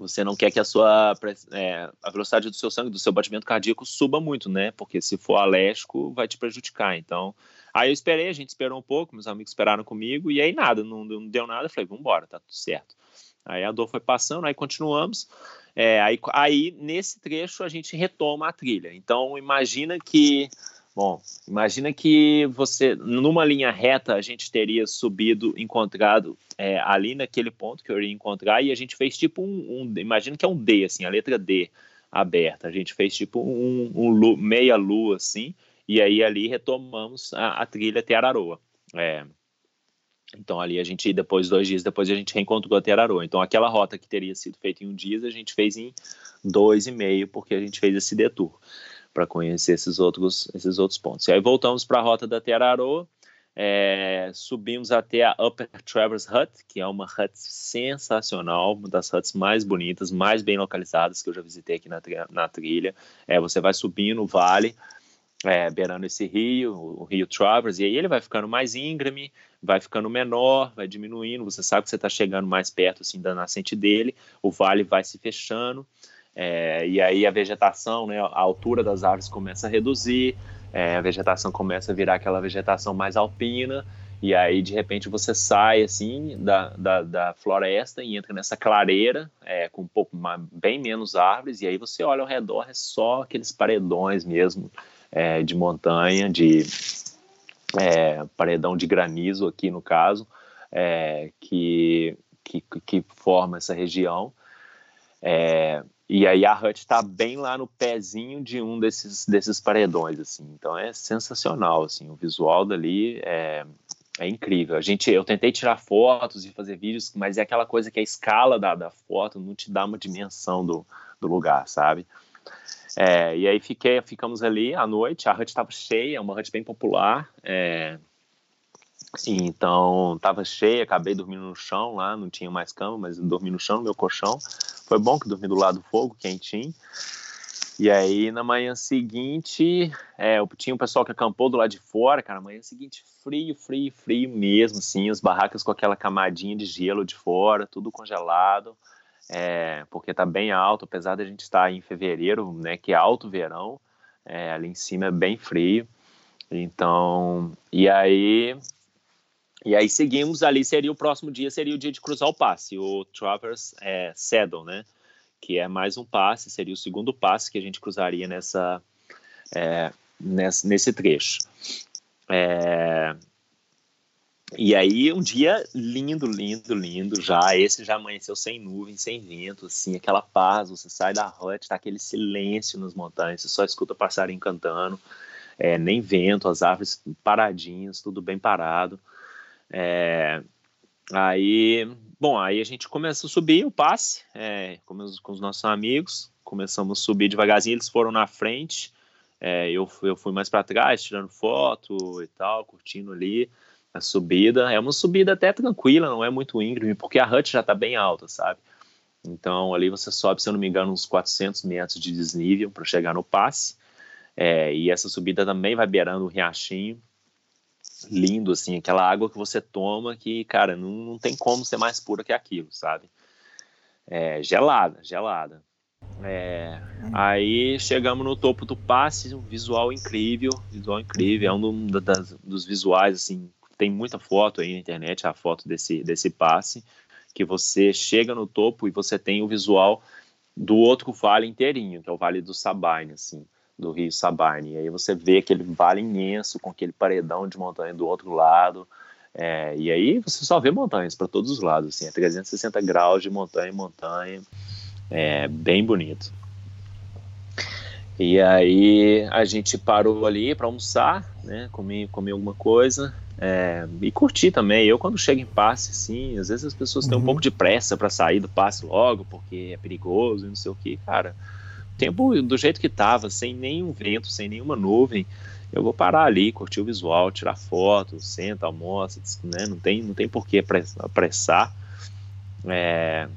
Você não quer que a sua. é, a velocidade do seu sangue, do seu batimento cardíaco suba muito, né? Porque se for alérgico, vai te prejudicar. Então. Aí eu esperei, a gente esperou um pouco, meus amigos esperaram comigo, e aí nada, não, não deu nada. Falei, vambora, tá tudo certo. Aí a dor foi passando, aí continuamos. É, aí, aí, nesse trecho, a gente retoma a trilha. Então, imagina que. Bom, imagina que você, numa linha reta, a gente teria subido, encontrado é, ali naquele ponto que eu iria encontrar, e a gente fez tipo um. um imagina que é um D, assim, a letra D aberta. A gente fez tipo um, um lu- meia lua, assim, e aí ali retomamos a, a trilha até Araroa. É, então ali a gente, depois, dois dias depois, a gente reencontrou a Teraroa. Então aquela rota que teria sido feita em um dia, a gente fez em dois e meio, porque a gente fez esse detour para conhecer esses outros, esses outros pontos. E aí voltamos para a rota da Teraroa, é, subimos até a Upper Traverse Hut, que é uma hut sensacional, uma das huts mais bonitas, mais bem localizadas que eu já visitei aqui na, na trilha. É, você vai subindo o vale, é, beirando esse rio, o rio Traverse, e aí ele vai ficando mais íngreme, vai ficando menor, vai diminuindo, você sabe que você está chegando mais perto assim da nascente dele, o vale vai se fechando, é, e aí a vegetação, né, a altura das árvores começa a reduzir, é, a vegetação começa a virar aquela vegetação mais alpina, E aí, de repente, você sai assim da, da, da floresta e entra nessa clareira, é, com um pouco bem menos árvores, e aí você olha ao redor, é só aqueles paredões mesmo é, de montanha, de é, paredão de granizo aqui no caso, é, que, que, que, forma essa região. É, e aí a Hut está bem lá no pezinho de um desses, desses paredões, assim. Então é sensacional, assim, o visual dali é, é incrível. A gente, eu tentei tirar fotos e fazer vídeos, mas é aquela coisa que a escala da, da foto não te dá uma dimensão do, do lugar, sabe? É, e aí fiquei, ficamos ali à noite, a hut estava cheia, é uma hut bem popular, é, então estava cheia, acabei dormindo no chão lá, não tinha mais cama, mas dormi no chão, no meu colchão. Foi bom que dormi do lado do fogo, quentinho. E aí, na manhã seguinte, é, tinha um pessoal que acampou do lado de fora, cara. Manhã seguinte, frio, frio, frio mesmo, assim. As barracas com aquela camadinha de gelo de fora, tudo congelado é, porque está bem alto, apesar de a gente estar em fevereiro, né, que é alto verão, é, ali em cima é bem frio. Então, e aí, e aí seguimos ali, seria o próximo dia, seria o dia de cruzar o passe, o Traverse é, Saddle, né, que é mais um passe, seria o segundo passe que a gente cruzaria nessa, é, nesse, nesse trecho. É, e aí, um dia lindo, lindo, lindo já. Esse já amanheceu sem nuvem, sem vento, assim, aquela paz. Você sai da hut, tá aquele silêncio nas montanhas, você só escuta passarinho cantando, é, nem vento, as árvores paradinhas, tudo bem parado. É, aí, bom, aí a gente começa a subir o passe é, com, meus, com os nossos amigos, começamos a subir devagarzinho, eles foram na frente, é, eu, eu fui mais para trás, tirando foto e tal, curtindo ali a subida. É uma subida até tranquila, não é muito íngreme, porque a hut já está bem alta, sabe? Então ali você sobe, se eu não me engano, uns 400 metros de desnível para chegar no passe. É, e essa subida também vai beirando o riachinho. Lindo, assim, aquela água que você toma que, cara, não, não tem como ser mais pura que aquilo, sabe? É, gelada, gelada. É, aí chegamos no topo do passe, um visual incrível, visual incrível, é um das, dos visuais assim tem muita foto aí na internet, a foto desse, desse passe, que você chega no topo e você tem o visual do outro vale inteirinho, que é o Vale do Sabine, assim, do rio Sabine. E aí você vê aquele vale imenso com aquele paredão de montanha do outro lado. É, e aí você só vê montanhas para todos os lados, assim, é 360 graus de montanha em montanha. É bem bonito. E aí a gente parou ali para almoçar, né? Comer, comer alguma coisa. É, e curtir também. Eu, quando chego em passe, assim, às vezes as pessoas têm um uhum. pouco de pressa para sair do passe logo, porque é perigoso e não sei o que. Cara, tempo do jeito que tava, sem nenhum vento, sem nenhuma nuvem, eu vou parar ali, curtir o visual, tirar foto, senta, almoça, né? Não tem, não tem por que apressar. É,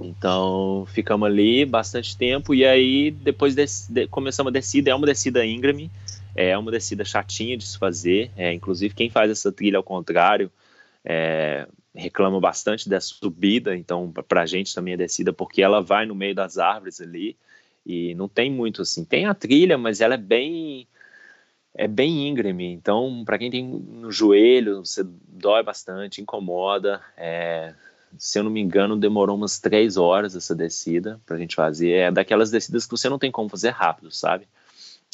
então, ficamos ali bastante tempo e aí depois de, começamos a descida, é uma descida íngreme, é uma descida chatinha de se fazer. É, inclusive, quem faz essa trilha ao contrário é, reclama bastante dessa subida. Então, para a gente também é descida, porque ela vai no meio das árvores ali e não tem muito assim. Tem a trilha, mas ela é bem é bem íngreme. Então, para quem tem no joelho, você dói bastante, incomoda. É, se eu não me engano, demorou umas três horas essa descida para a gente fazer. É daquelas descidas que você não tem como fazer rápido, sabe?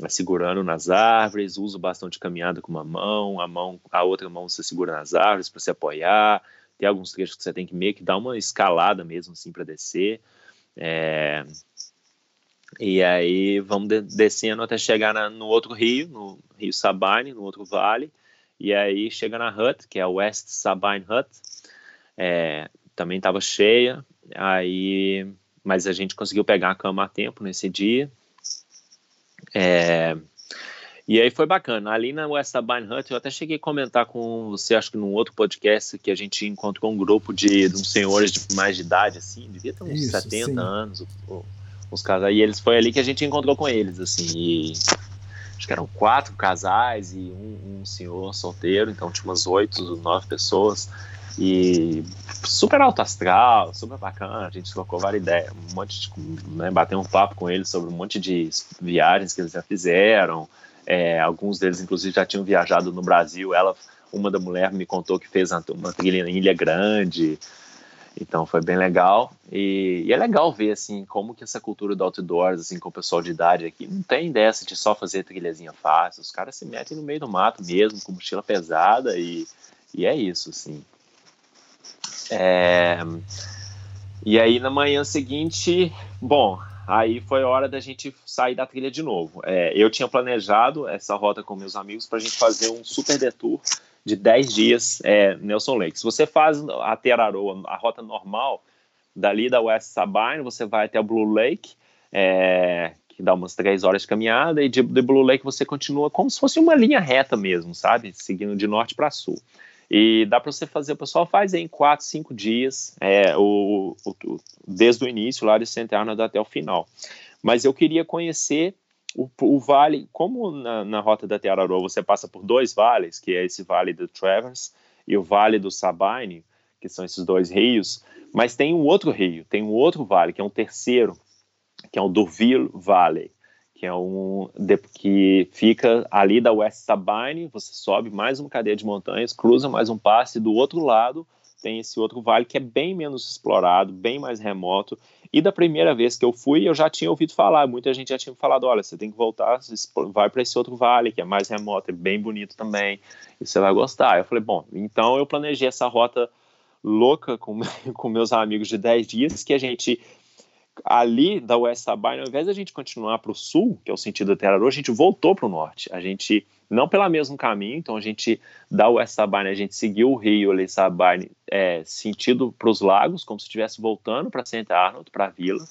segurando nas árvores, uso bastante caminhada com uma mão, a mão, a outra mão você segura nas árvores para se apoiar. Tem alguns trechos que você tem que meio que dar uma escalada mesmo assim para descer. É... E aí vamos de descendo até chegar na, no outro rio, no rio Sabine, no outro vale. E aí chega na hut, que é a West Sabine Hut. É, também estava cheia. Aí, mas a gente conseguiu pegar a cama a tempo nesse dia. É, e aí foi bacana. Ali na West Sabine Hut, eu até cheguei a comentar com você, acho que num outro podcast, que a gente encontrou um grupo de, de uns senhores de mais de idade, assim, devia ter uns Isso, 70 sim. anos, uns casais. E eles foi ali que a gente encontrou com eles, assim, e acho que eram quatro casais e um, um senhor solteiro, então tinha umas oito, nove pessoas. E super alto astral, super bacana, a gente trocou várias ideias, um monte de, né, bateu um papo com eles sobre um monte de viagens que eles já fizeram, é, alguns deles inclusive já tinham viajado no Brasil, ela, uma da mulher me contou que fez uma trilha em Ilha Grande, então foi bem legal. E, e, é legal ver assim como que essa cultura do outdoors, assim, com o pessoal de idade aqui, não tem dessa de só fazer trilhazinha fácil. Os caras se metem no meio do mato mesmo, com mochila pesada e, e é isso, assim. É... E aí na manhã seguinte, bom, aí foi hora da gente sair da trilha de novo. É, eu tinha planejado essa rota com meus amigos para a gente fazer um super detour de 10 dias é, Nelson Lake. Se você faz a Teraroa, a rota normal, dali da West Sabine, você vai até o Blue Lake, é, que dá umas 3 horas de caminhada, e de, de, Blue Lake você continua como se fosse uma linha reta mesmo, sabe? Seguindo de norte para sul. E dá para você fazer, o pessoal faz em 4, 5 dias, é, o, o, desde o início lá de Centenário até o final. Mas eu queria conhecer o, o vale, como na, na, rota da Teararô você passa por dois vales, que é esse vale do Travers e o vale do Sabine, que são esses dois rios, mas tem um outro rio, tem um outro vale, que é um terceiro, que é o Durville Valley, que é um que fica ali da West Sabine, você sobe mais uma cadeia de montanhas, cruza mais um passe, do outro lado tem esse outro vale que é bem menos explorado, bem mais remoto. E da primeira vez que eu fui, eu já tinha ouvido falar, muita gente já tinha falado: olha, você tem que voltar, vai para esse outro vale que é mais remoto, é bem bonito também, e você vai gostar. Eu falei: bom, então eu planejei essa rota louca com, <laughs> com meus amigos de 10 dias, que a gente ali da West Sabine, ao invés da gente continuar para o sul, que é o sentido da Terra a gente voltou para o norte. A gente, não pelo mesmo caminho, então a gente, da West Sabine, a gente seguiu o rio ali, Sabine, é, sentido para os lagos, como se estivesse voltando para St. Arnold, para a vila,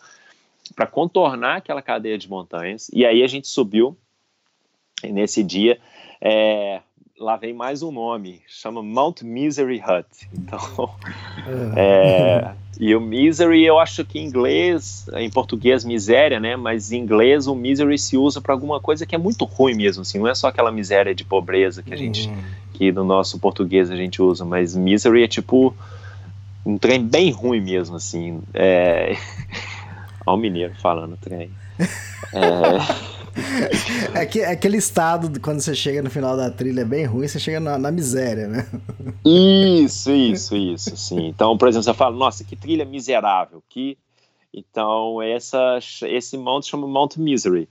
para contornar aquela cadeia de montanhas. E aí a gente subiu, nesse dia, é, lá vem mais um nome, chama Mount Misery Hut. Então, <laughs> é, e o misery, eu acho que em inglês, em português miséria, né? Mas em inglês o misery se usa para alguma coisa que é muito ruim mesmo, assim. Não é só aquela miséria de pobreza que a gente, uhum. que no nosso português a gente usa, mas misery é tipo um trem bem ruim mesmo, assim. É... <laughs> Olha o mineiro falando trem. É... <laughs> <laughs> É, que, aquele estado, quando você chega no final da trilha, é bem ruim, você chega na, na miséria, né? Isso, isso, isso, sim. Então, por exemplo, você fala, nossa, que trilha miserável, que então, essa, esse monte chama Mount Misery.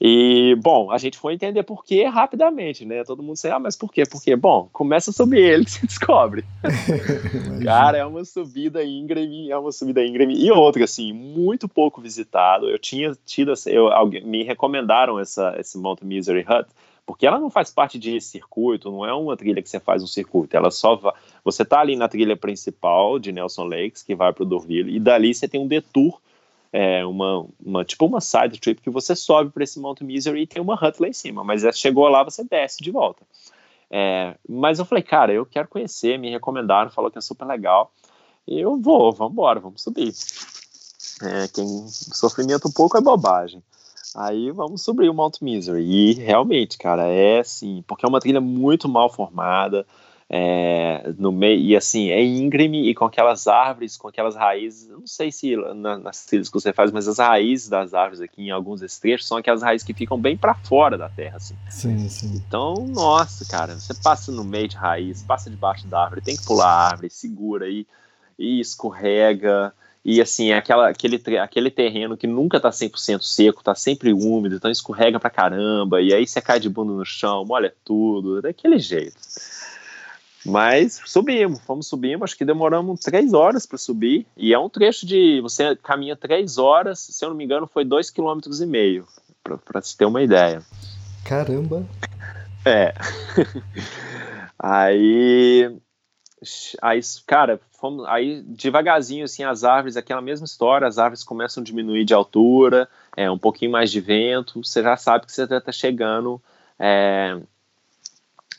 E, bom, a gente foi entender por quê rapidamente, né? Todo mundo sei, ah, mas por quê? Porque, bom, começa a subir ele que se descobre. <laughs> Cara, é uma subida íngreme, é uma subida íngreme. E outra, assim, muito pouco visitado. Eu tinha tido, eu, alguém, me recomendaram essa, esse Mount Misery Hut, porque ela não faz parte de circuito, não é uma trilha que você faz um circuito, ela só vai, você tá ali na trilha principal de Nelson Lakes, que vai para o Dorville, e dali você tem um detour, é, uma, uma, tipo uma side trip que você sobe para esse Mount Misery e tem uma hut lá em cima, mas é, chegou lá, você desce de volta. É, mas eu falei, cara, eu quero conhecer, me recomendaram, falou que é super legal, eu vou, vamos embora, vamos subir. É, quem sofrimento um pouco é bobagem. Aí vamos subir o Mount Misery. E realmente, cara, é assim, porque é uma trilha muito mal formada. É, no meio, e assim, é íngreme e com aquelas árvores, com aquelas raízes, não sei se na, nas trilhas que você faz, mas as raízes das árvores aqui em alguns trechos são aquelas raízes que ficam bem para fora da terra, assim. Sim, sim. Então, nossa, cara, você passa no meio de raiz, passa debaixo da árvore, tem que pular a árvore, segura aí e escorrega, e assim, é aquela, aquele, aquele terreno que nunca tá 100% seco, tá sempre úmido, então escorrega pra caramba, e aí você cai de bunda no chão, molha tudo, daquele jeito. Mas subimos, fomos subimos, acho que demoramos três horas para subir, e é um trecho de, você caminha três horas, se eu não me engano foi dois quilômetros e meio, para se ter uma ideia. Caramba! É. <laughs> aí Aí, cara, fomos, aí devagarzinho, assim, as árvores, aquela mesma história, as árvores começam a diminuir de altura, é, um pouquinho mais de vento, você já sabe que você já está chegando é,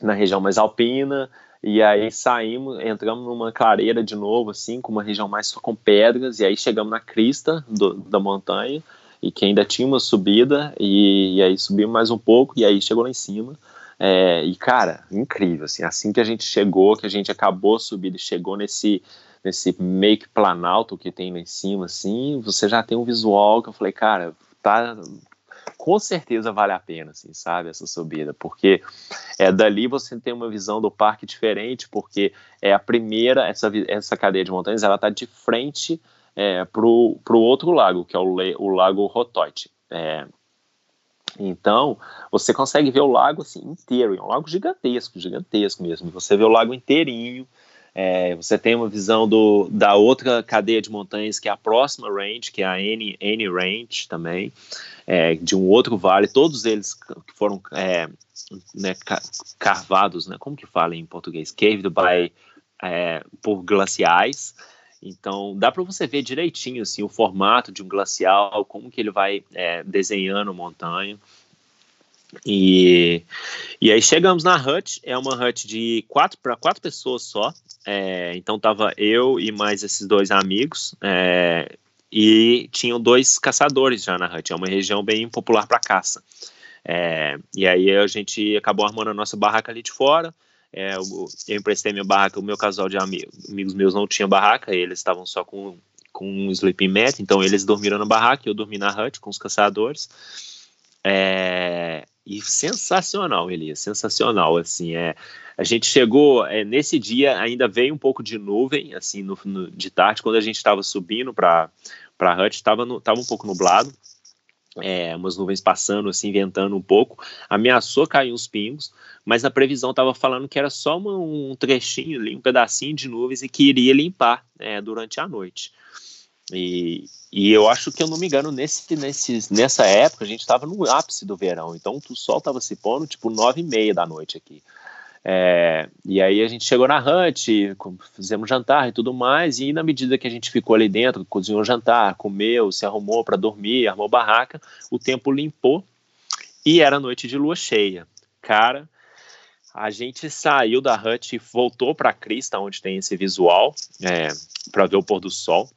na região mais alpina, e aí saímos, entramos numa clareira de novo, assim, com uma região mais só com pedras, e aí chegamos na crista do, da montanha, e que ainda tinha uma subida, e, e aí subimos mais um pouco, e aí chegou lá em cima, é, e, cara, incrível, assim, assim que a gente chegou, que a gente acabou subindo e chegou nesse, nesse meio que planalto que tem lá em cima, assim, você já tem um visual que eu falei, cara, tá com certeza vale a pena, assim, sabe, essa subida, porque é dali você tem uma visão do parque diferente, porque é a primeira, essa, essa cadeia de montanhas, ela está de frente é, para o outro lago, que é o, o Lago Rotoite. É, então, você consegue ver o lago assim inteiro, é um lago gigantesco, gigantesco mesmo. Você vê o lago inteirinho, é, você tem uma visão do, da outra cadeia de montanhas, que é a próxima range, que é a N, N Range também, é, de um outro vale, todos eles que foram é, né, carvados, né, como que fala em português? Caved by, é, por glaciais, então dá para você ver direitinho assim, o formato de um glacial, como que ele vai é, desenhando montanha. E, e aí chegamos na hut, é uma hut de quatro para quatro pessoas só. É, então tava eu e mais esses dois amigos. É, e tinham dois caçadores já na hut. É uma região bem popular para caça. É, e aí a gente acabou armando a nossa barraca ali de fora. É, eu, eu, emprestei minha barraca, o meu casal de amigos, amigos meus não tinha barraca, eles estavam só com, com um sleeping mat, então eles dormiram na barraca e eu dormi na hut com os caçadores. É, e sensacional, Elias, sensacional, assim, é, a gente chegou, é, nesse dia ainda veio um pouco de nuvem, assim, no, no de tarde, quando a gente estava subindo para a hut, estava tava um pouco nublado, é, umas nuvens passando, assim, ventando um pouco, ameaçou cair uns pingos, mas a previsão estava falando que era só uma, um trechinho ali, um pedacinho de nuvens e que iria limpar é, durante a noite. E, e eu acho que eu não me engano, nesse, nesse, nessa época a gente estava no ápice do verão, então o sol estava se pondo tipo nove e meia da noite aqui. É, e aí a gente chegou na Hunt, fizemos jantar e tudo mais, e na medida que a gente ficou ali dentro, cozinhou jantar, comeu, se arrumou para dormir, armou barraca, o tempo limpou e era noite de lua cheia. Cara, a gente saiu da Hut e voltou para a Crista, onde tem esse visual, é, para ver o pôr do sol.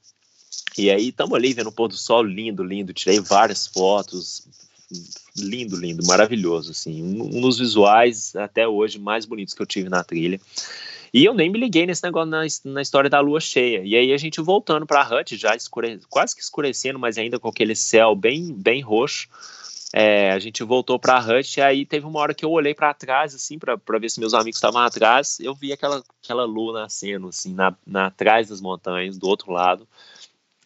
E aí estamos ali vendo o pôr do sol lindo, lindo. Tirei várias fotos, lindo, lindo, maravilhoso, assim. Um, dos visuais até hoje mais bonitos que eu tive na trilha. E eu nem me liguei nesse negócio na, na história da lua cheia. E aí a gente voltando para a hut, já escure, quase que escurecendo, mas ainda com aquele céu bem, bem roxo. É, a gente voltou para a hut e aí teve uma hora que eu olhei para trás, assim, para ver se meus amigos estavam atrás. Eu vi aquela, aquela lua nascendo, assim, na, na atrás das montanhas, do outro lado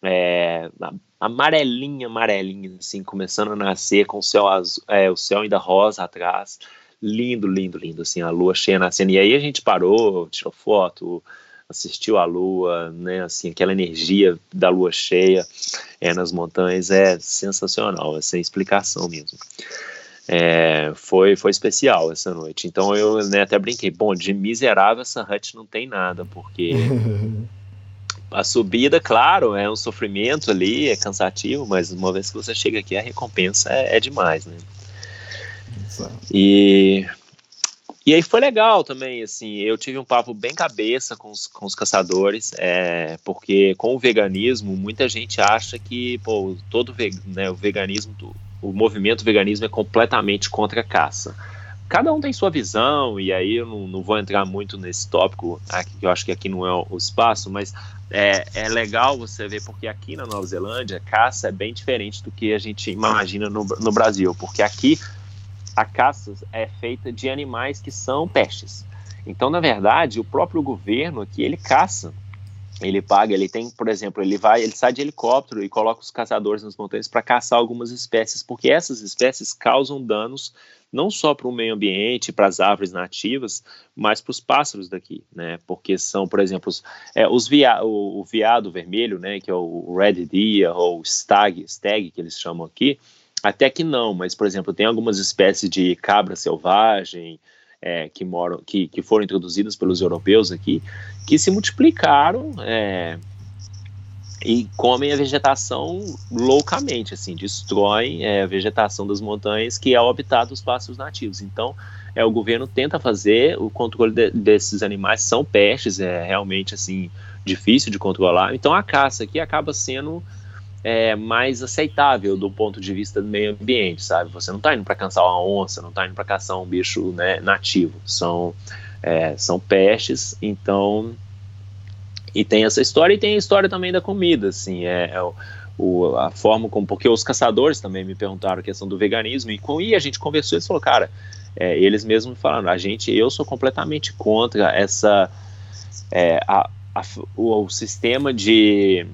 é, amarelinha, amarelinha, assim, começando a nascer com o céu azul, é, o céu ainda rosa atrás, lindo, lindo, lindo, assim, a lua cheia nascendo, e aí a gente parou, tirou foto, assistiu a lua, né, assim, aquela energia da lua cheia é, nas montanhas. É sensacional, é sem explicação mesmo. É, foi, foi especial essa noite, então eu né, até brinquei, bom, de miserável essa hut não tem nada, porque <laughs> a subida, claro, é um sofrimento ali, é cansativo, mas uma vez que você chega aqui, a recompensa é, é demais, né? Exato. E, e aí foi legal também, assim, eu tive um papo bem cabeça com os, com os caçadores, é, porque com o veganismo, muita gente acha que, pô, todo né, o veganismo, o movimento veganismo é completamente contra a caça cada um tem sua visão, e aí eu não, não vou entrar muito nesse tópico, aqui, que eu acho que aqui não é o espaço, mas é, é legal você ver, porque aqui na Nova Zelândia, caça é bem diferente do que a gente imagina no, no Brasil, porque aqui a caça é feita de animais que são pestes. Então, na verdade, o próprio governo aqui, ele caça ele paga, ele tem, por exemplo, ele vai, ele sai de helicóptero e coloca os caçadores nas montanhas para caçar algumas espécies, porque essas espécies causam danos não só para o meio ambiente, para as árvores nativas, mas para os pássaros daqui, né? Porque são, por exemplo, os, é, os via, o, o, veado vermelho, né? Que é o red deer ou stag, stag que eles chamam aqui. Até que não, mas por exemplo, tem algumas espécies de cabra selvagem, é, que moram, que, que foram introduzidas pelos europeus aqui, que se multiplicaram é, e comem a vegetação loucamente, assim, destroem é, a vegetação das montanhas, que é o habitat dos pássaros nativos. Então, é, o governo tenta fazer o controle de, desses animais, são pestes, é realmente, assim, difícil de controlar. Então, a caça aqui acaba sendo é, mais aceitável do ponto de vista do meio ambiente, sabe? Você não está indo para caçar uma onça, não está indo para caçar um bicho né, nativo, são, é, são pestes, então e tem essa história e tem a história também da comida, assim, é, é o, o, a forma como. Porque os caçadores também me perguntaram a questão do veganismo, e com e a gente conversou e falou, cara, é, eles mesmos falaram, a gente, eu sou completamente contra essa. É, a, a, o, o sistema de,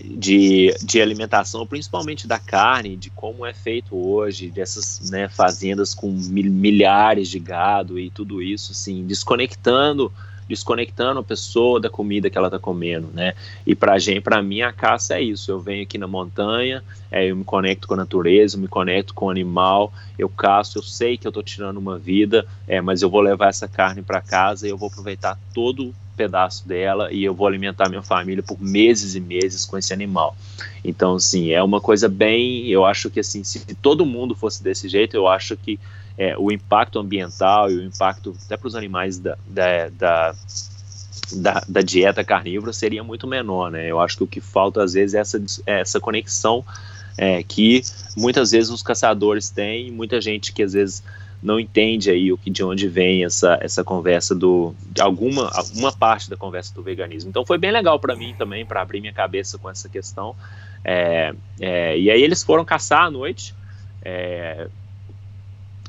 de, de alimentação, principalmente da carne, de como é feito hoje, dessas né, fazendas com milhares de gado e tudo isso, assim, desconectando desconectando a pessoa da comida que ela está comendo, né? E para gente, para mim a caça é isso. Eu venho aqui na montanha, é, eu me conecto com a natureza, eu me conecto com o animal, eu caço, eu sei que eu estou tirando uma vida, é, mas eu vou levar essa carne para casa e eu vou aproveitar todo pedaço dela e eu vou alimentar minha família por meses e meses com esse animal. Então, assim, é uma coisa bem. Eu acho que, assim, se todo mundo fosse desse jeito, eu acho que é, o impacto ambiental e o impacto até para os animais da, da, da, da, da, dieta carnívora seria muito menor, né? Eu acho que o que falta às vezes é essa, é essa conexão é, que muitas vezes os caçadores têm, muita gente que às vezes não entende aí o que de onde vem essa, essa conversa do alguma alguma parte da conversa do veganismo. Então foi bem legal para mim também para abrir minha cabeça com essa questão. É, é, e aí eles foram caçar à noite. É,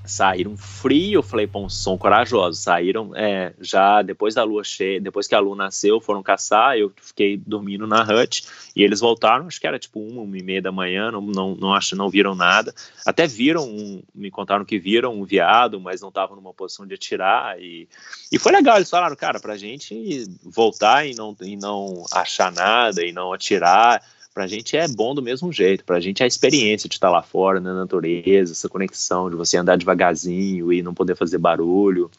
saíram frio, eu falei, pô, são corajosos, saíram é, já depois da lua cheia, depois que a lua nasceu, foram caçar, eu fiquei dormindo na hut, e eles voltaram, acho que era tipo uma, uma e meia da manhã, não, não, não, acho, não viram nada, até viram, um, me contaram que viram um veado, mas não estavam numa posição de atirar, e, e foi legal, eles falaram, cara, pra gente voltar e não, e não achar nada, e não atirar, para a gente é bom do mesmo jeito, para a gente é a experiência de estar lá fora, na natureza, essa conexão de você andar devagarzinho e não poder fazer barulho.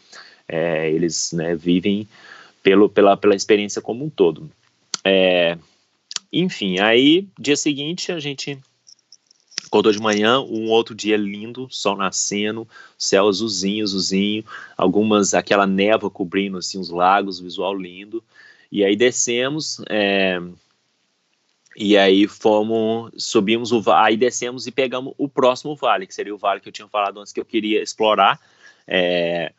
É, eles né, vivem pelo, pela, pela experiência como um todo. É, enfim, aí dia seguinte a gente acordou de manhã, um outro dia lindo, sol nascendo, céu azulzinho, azulzinho, algumas, aquela névoa cobrindo assim os lagos, visual lindo. E aí descemos, é, e aí fomos, subimos o aí descemos e pegamos o próximo vale, que seria o vale que eu tinha falado antes que eu queria explorar, é,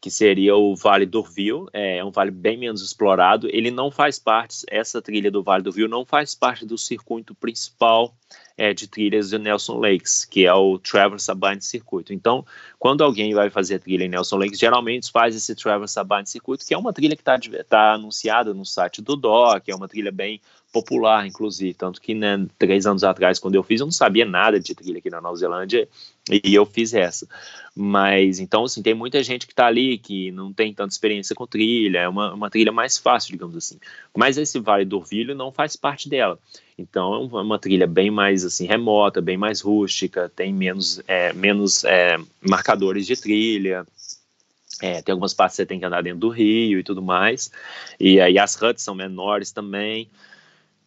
que seria o Vale do Rio, é, é um vale bem menos explorado. Ele não faz parte, essa trilha do Vale do Rio não faz parte do circuito principal é, de trilhas de Nelson Lakes, que é o Traverse Sabine Circuito. Então, quando alguém vai fazer trilha em Nelson Lakes, geralmente faz esse Traverse Sabine Circuito, que é uma trilha que está tá anunciada no site do DOC, é uma trilha bem popular, inclusive. Tanto que, né, três anos atrás, quando eu fiz, eu não sabia nada de trilha aqui na Nova Zelândia e eu fiz essa. Mas, então, assim, tem muita gente que está ali que não tem tanta experiência com trilha, é uma, uma trilha mais fácil, digamos assim. Mas esse Vale do Orvilho não faz parte dela. Então, é uma trilha bem mais, assim, remota, bem mais rústica, tem menos, é, menos é, marcadores de trilha, é, tem algumas partes que você tem que andar dentro do rio e tudo mais. E aí as huts são menores também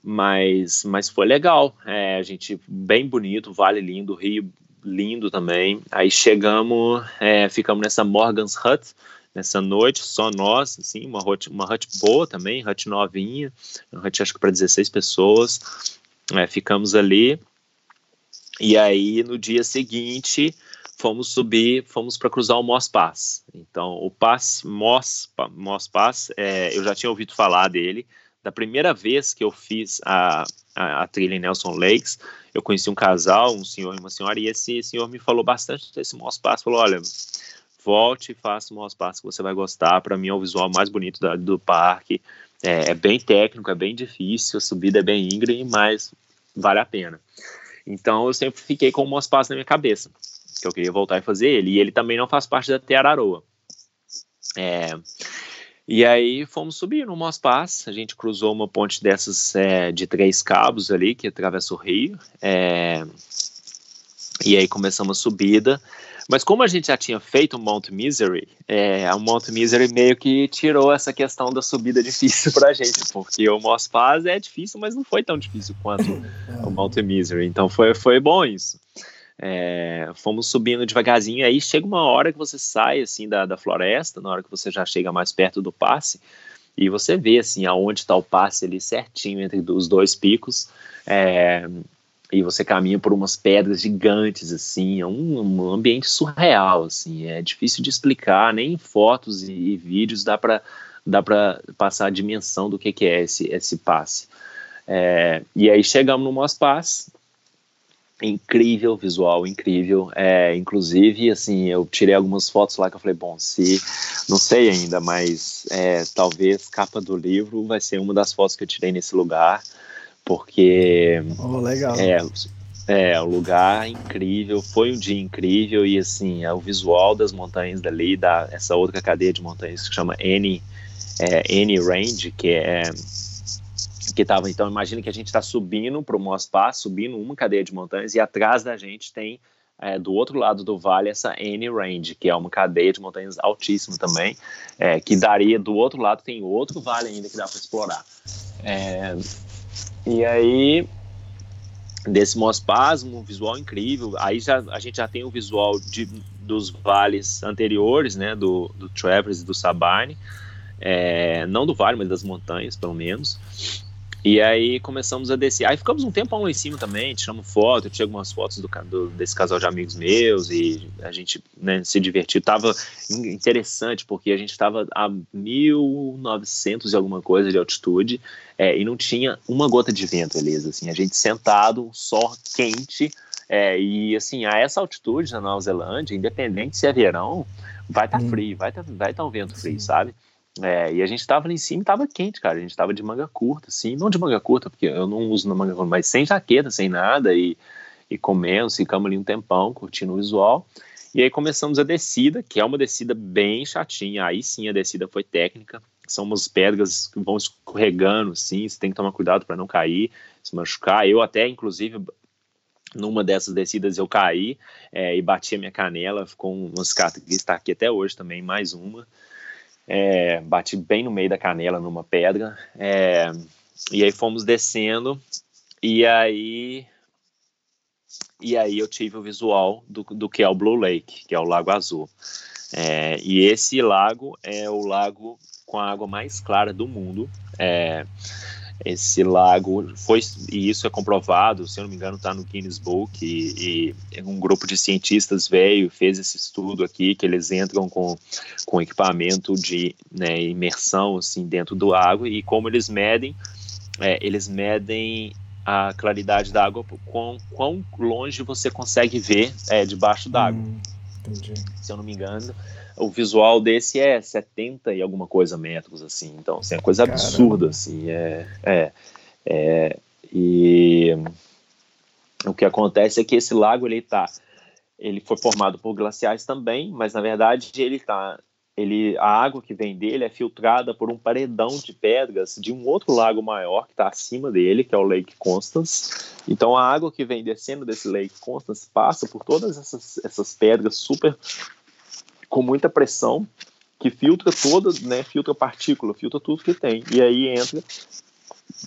mas, mas foi legal. É, a gente bem bonito, Vale lindo, Rio lindo também. Aí chegamos, é, ficamos nessa Morgan's Hut nessa noite, só nós, assim, uma hut, uma hut boa também, hut novinha, uma hut acho que para 16 pessoas. É, ficamos ali. E aí no dia seguinte fomos subir, fomos para cruzar o Moss Pass. Então o Pass Moss, Moss Pass, é, eu já tinha ouvido falar dele da primeira vez que eu fiz a, a, a, trilha em Nelson Lakes, eu conheci um casal, um senhor e uma senhora, e esse senhor me falou bastante desse Moss Pass, falou, olha, volte e faça o Moss Pass que você vai gostar, para mim é o visual mais bonito da, do parque, é, é, bem técnico, é bem difícil, a subida é bem íngreme, mas vale a pena. Então eu sempre fiquei com o Moss Pass na minha cabeça, que eu queria voltar e fazer ele, e ele também não faz parte da Teararoa. É, e aí fomos subir no Moss Pass, a gente cruzou uma ponte dessas é, de três cabos ali, que atravessa o rio, é, e aí começamos a subida, mas como a gente já tinha feito o Mount Misery, é, o Mount Misery meio que tirou essa questão da subida difícil pra gente, porque o Moss Pass é difícil, mas não foi tão difícil quanto <coughs> o Mount Misery, então foi, foi bom isso. É, fomos subindo devagarzinho, aí chega uma hora que você sai assim da, da floresta, na hora que você já chega mais perto do passe, e você vê assim aonde está o passe ali certinho entre os dois picos, é, e você caminha por umas pedras gigantes assim, é um, um, ambiente surreal assim, é difícil de explicar, nem em fotos e, e vídeos dá para dá para passar a dimensão do que, que é esse, esse passe. É, e aí chegamos no Moss Pass, incrível visual, incrível. É, inclusive, assim, eu tirei algumas fotos lá que eu falei, bom, se não sei ainda, mas é, talvez capa do livro vai ser uma das fotos que eu tirei nesse lugar, porque oh, legal. é é, o lugar incrível, foi um dia incrível e assim, é o visual das montanhas dali, da essa outra cadeia de montanhas que chama N, é, N Range, que é que tava, então imagina que a gente está subindo para o Moss Pass, subindo uma cadeia de montanhas e atrás da gente tem é, do outro lado do vale essa N Range, que é uma cadeia de montanhas altíssima também, é, que daria do outro lado tem outro vale ainda que dá para explorar. É, e aí desse Mospasmo, um visual incrível. Aí já, a gente já tem o visual de, dos vales anteriores, né, do, do Travers e do Sabine, é, não do vale, mas das montanhas, pelo menos. E aí começamos a descer. Aí ficamos um tempo lá em cima também, tiramos foto, eu tinha algumas fotos do, do, desse casal de amigos meus e a gente né, se divertiu. Tava interessante porque a gente estava a 1900 e alguma coisa de altitude é, e não tinha uma gota de vento, Elisa. Assim, a gente sentado, sol quente é, e assim, a essa altitude na Nova Zelândia, independente se é verão, vai estar tá hum. frio, vai estar tá, vai tá um vento frio, sabe? É, e a gente tava ali em cima e tava quente, cara. A gente tava de manga curta, assim. Não de manga curta, porque eu não uso na manga curta, mas sem jaqueta, sem nada. E, e comendo, ficamos ali um tempão, curtindo o visual. E aí começamos a descida, que é uma descida bem chatinha. Aí sim a descida foi técnica. São umas pedras que vão escorregando, assim. Você tem que tomar cuidado para não cair, se machucar. Eu até, inclusive, numa dessas descidas eu caí é, e bati a minha canela. Ficou uma cicatriz, está aqui até hoje também, mais uma. É, bati bem no meio da canela numa pedra. É, e aí fomos descendo. E aí. E aí eu tive o visual do, do que é o Blue Lake, que é o Lago Azul. É, e esse lago é o lago com a água mais clara do mundo. É, esse lago foi e isso é comprovado, se eu não me engano, está no Guinness Book e, e, um grupo de cientistas veio fez esse estudo aqui que eles entram com, com equipamento de né, imersão assim dentro do água e como eles medem, é, eles medem a claridade da água, quão, quão longe você consegue ver é, debaixo d'água. Hum, se eu não me engano, o visual desse é 70 e alguma coisa metros, assim. Então, assim, é coisa Caramba. absurda, assim. É, é, é, e o que acontece é que esse lago, ele tá... Ele foi formado por glaciais também, mas, na verdade, ele tá... Ele, a água que vem dele é filtrada por um paredão de pedras de um outro lago maior que está acima dele, que é o Lake Constance. Então a água que vem descendo desse Lake Constance passa por todas essas, essas pedras super com muita pressão que filtra toda, né, filtra partícula, filtra tudo que tem e aí entra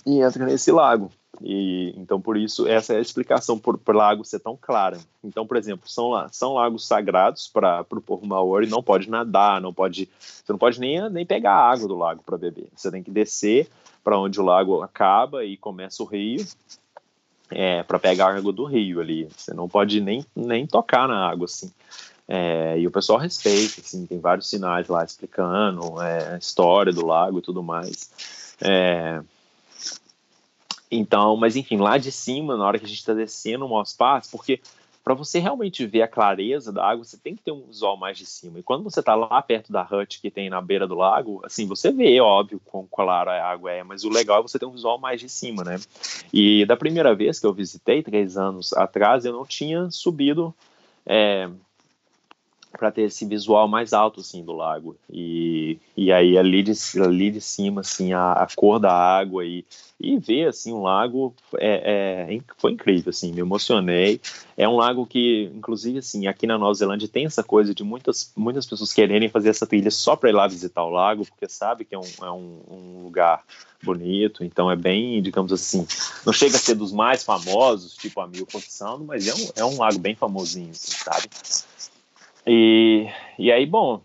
e entra nesse lago. E então por isso essa é a explicação por o lago ser tão clara. Então, por exemplo, são são lagos sagrados para o povo maori, não pode nadar, não pode, você não pode nem nem pegar a água do lago para beber. Você tem que descer para onde o lago acaba e começa o rio. É, para pegar a água do rio ali. Você não pode nem, nem tocar na água assim. É, e o pessoal respeita, assim, tem vários sinais lá explicando é, a história do lago e tudo mais. É, então, mas enfim, lá de cima, na hora que a gente está descendo o Moss porque para você realmente ver a clareza da água, você tem que ter um visual mais de cima. E quando você está lá perto da hut que tem na beira do lago, assim, você vê, óbvio, quão clara a água é, mas o legal é você ter um visual mais de cima, né? E da primeira vez que eu visitei, três anos atrás, eu não tinha subido é, para ter esse visual mais alto assim do lago. E, e aí ali de, ali de cima assim a, a cor da água e, e ver assim um lago é, é, foi incrível assim me emocionei. É um lago que inclusive assim aqui na Nova Zelândia tem essa coisa de muitas muitas pessoas quererem fazer essa trilha só para ir lá visitar o lago porque sabe que é um, é um, um lugar bonito. Então é bem digamos assim não chega a ser dos mais famosos tipo a Milford Sound mas é um, é um lago bem famosinho assim, sabe e, e aí, bom,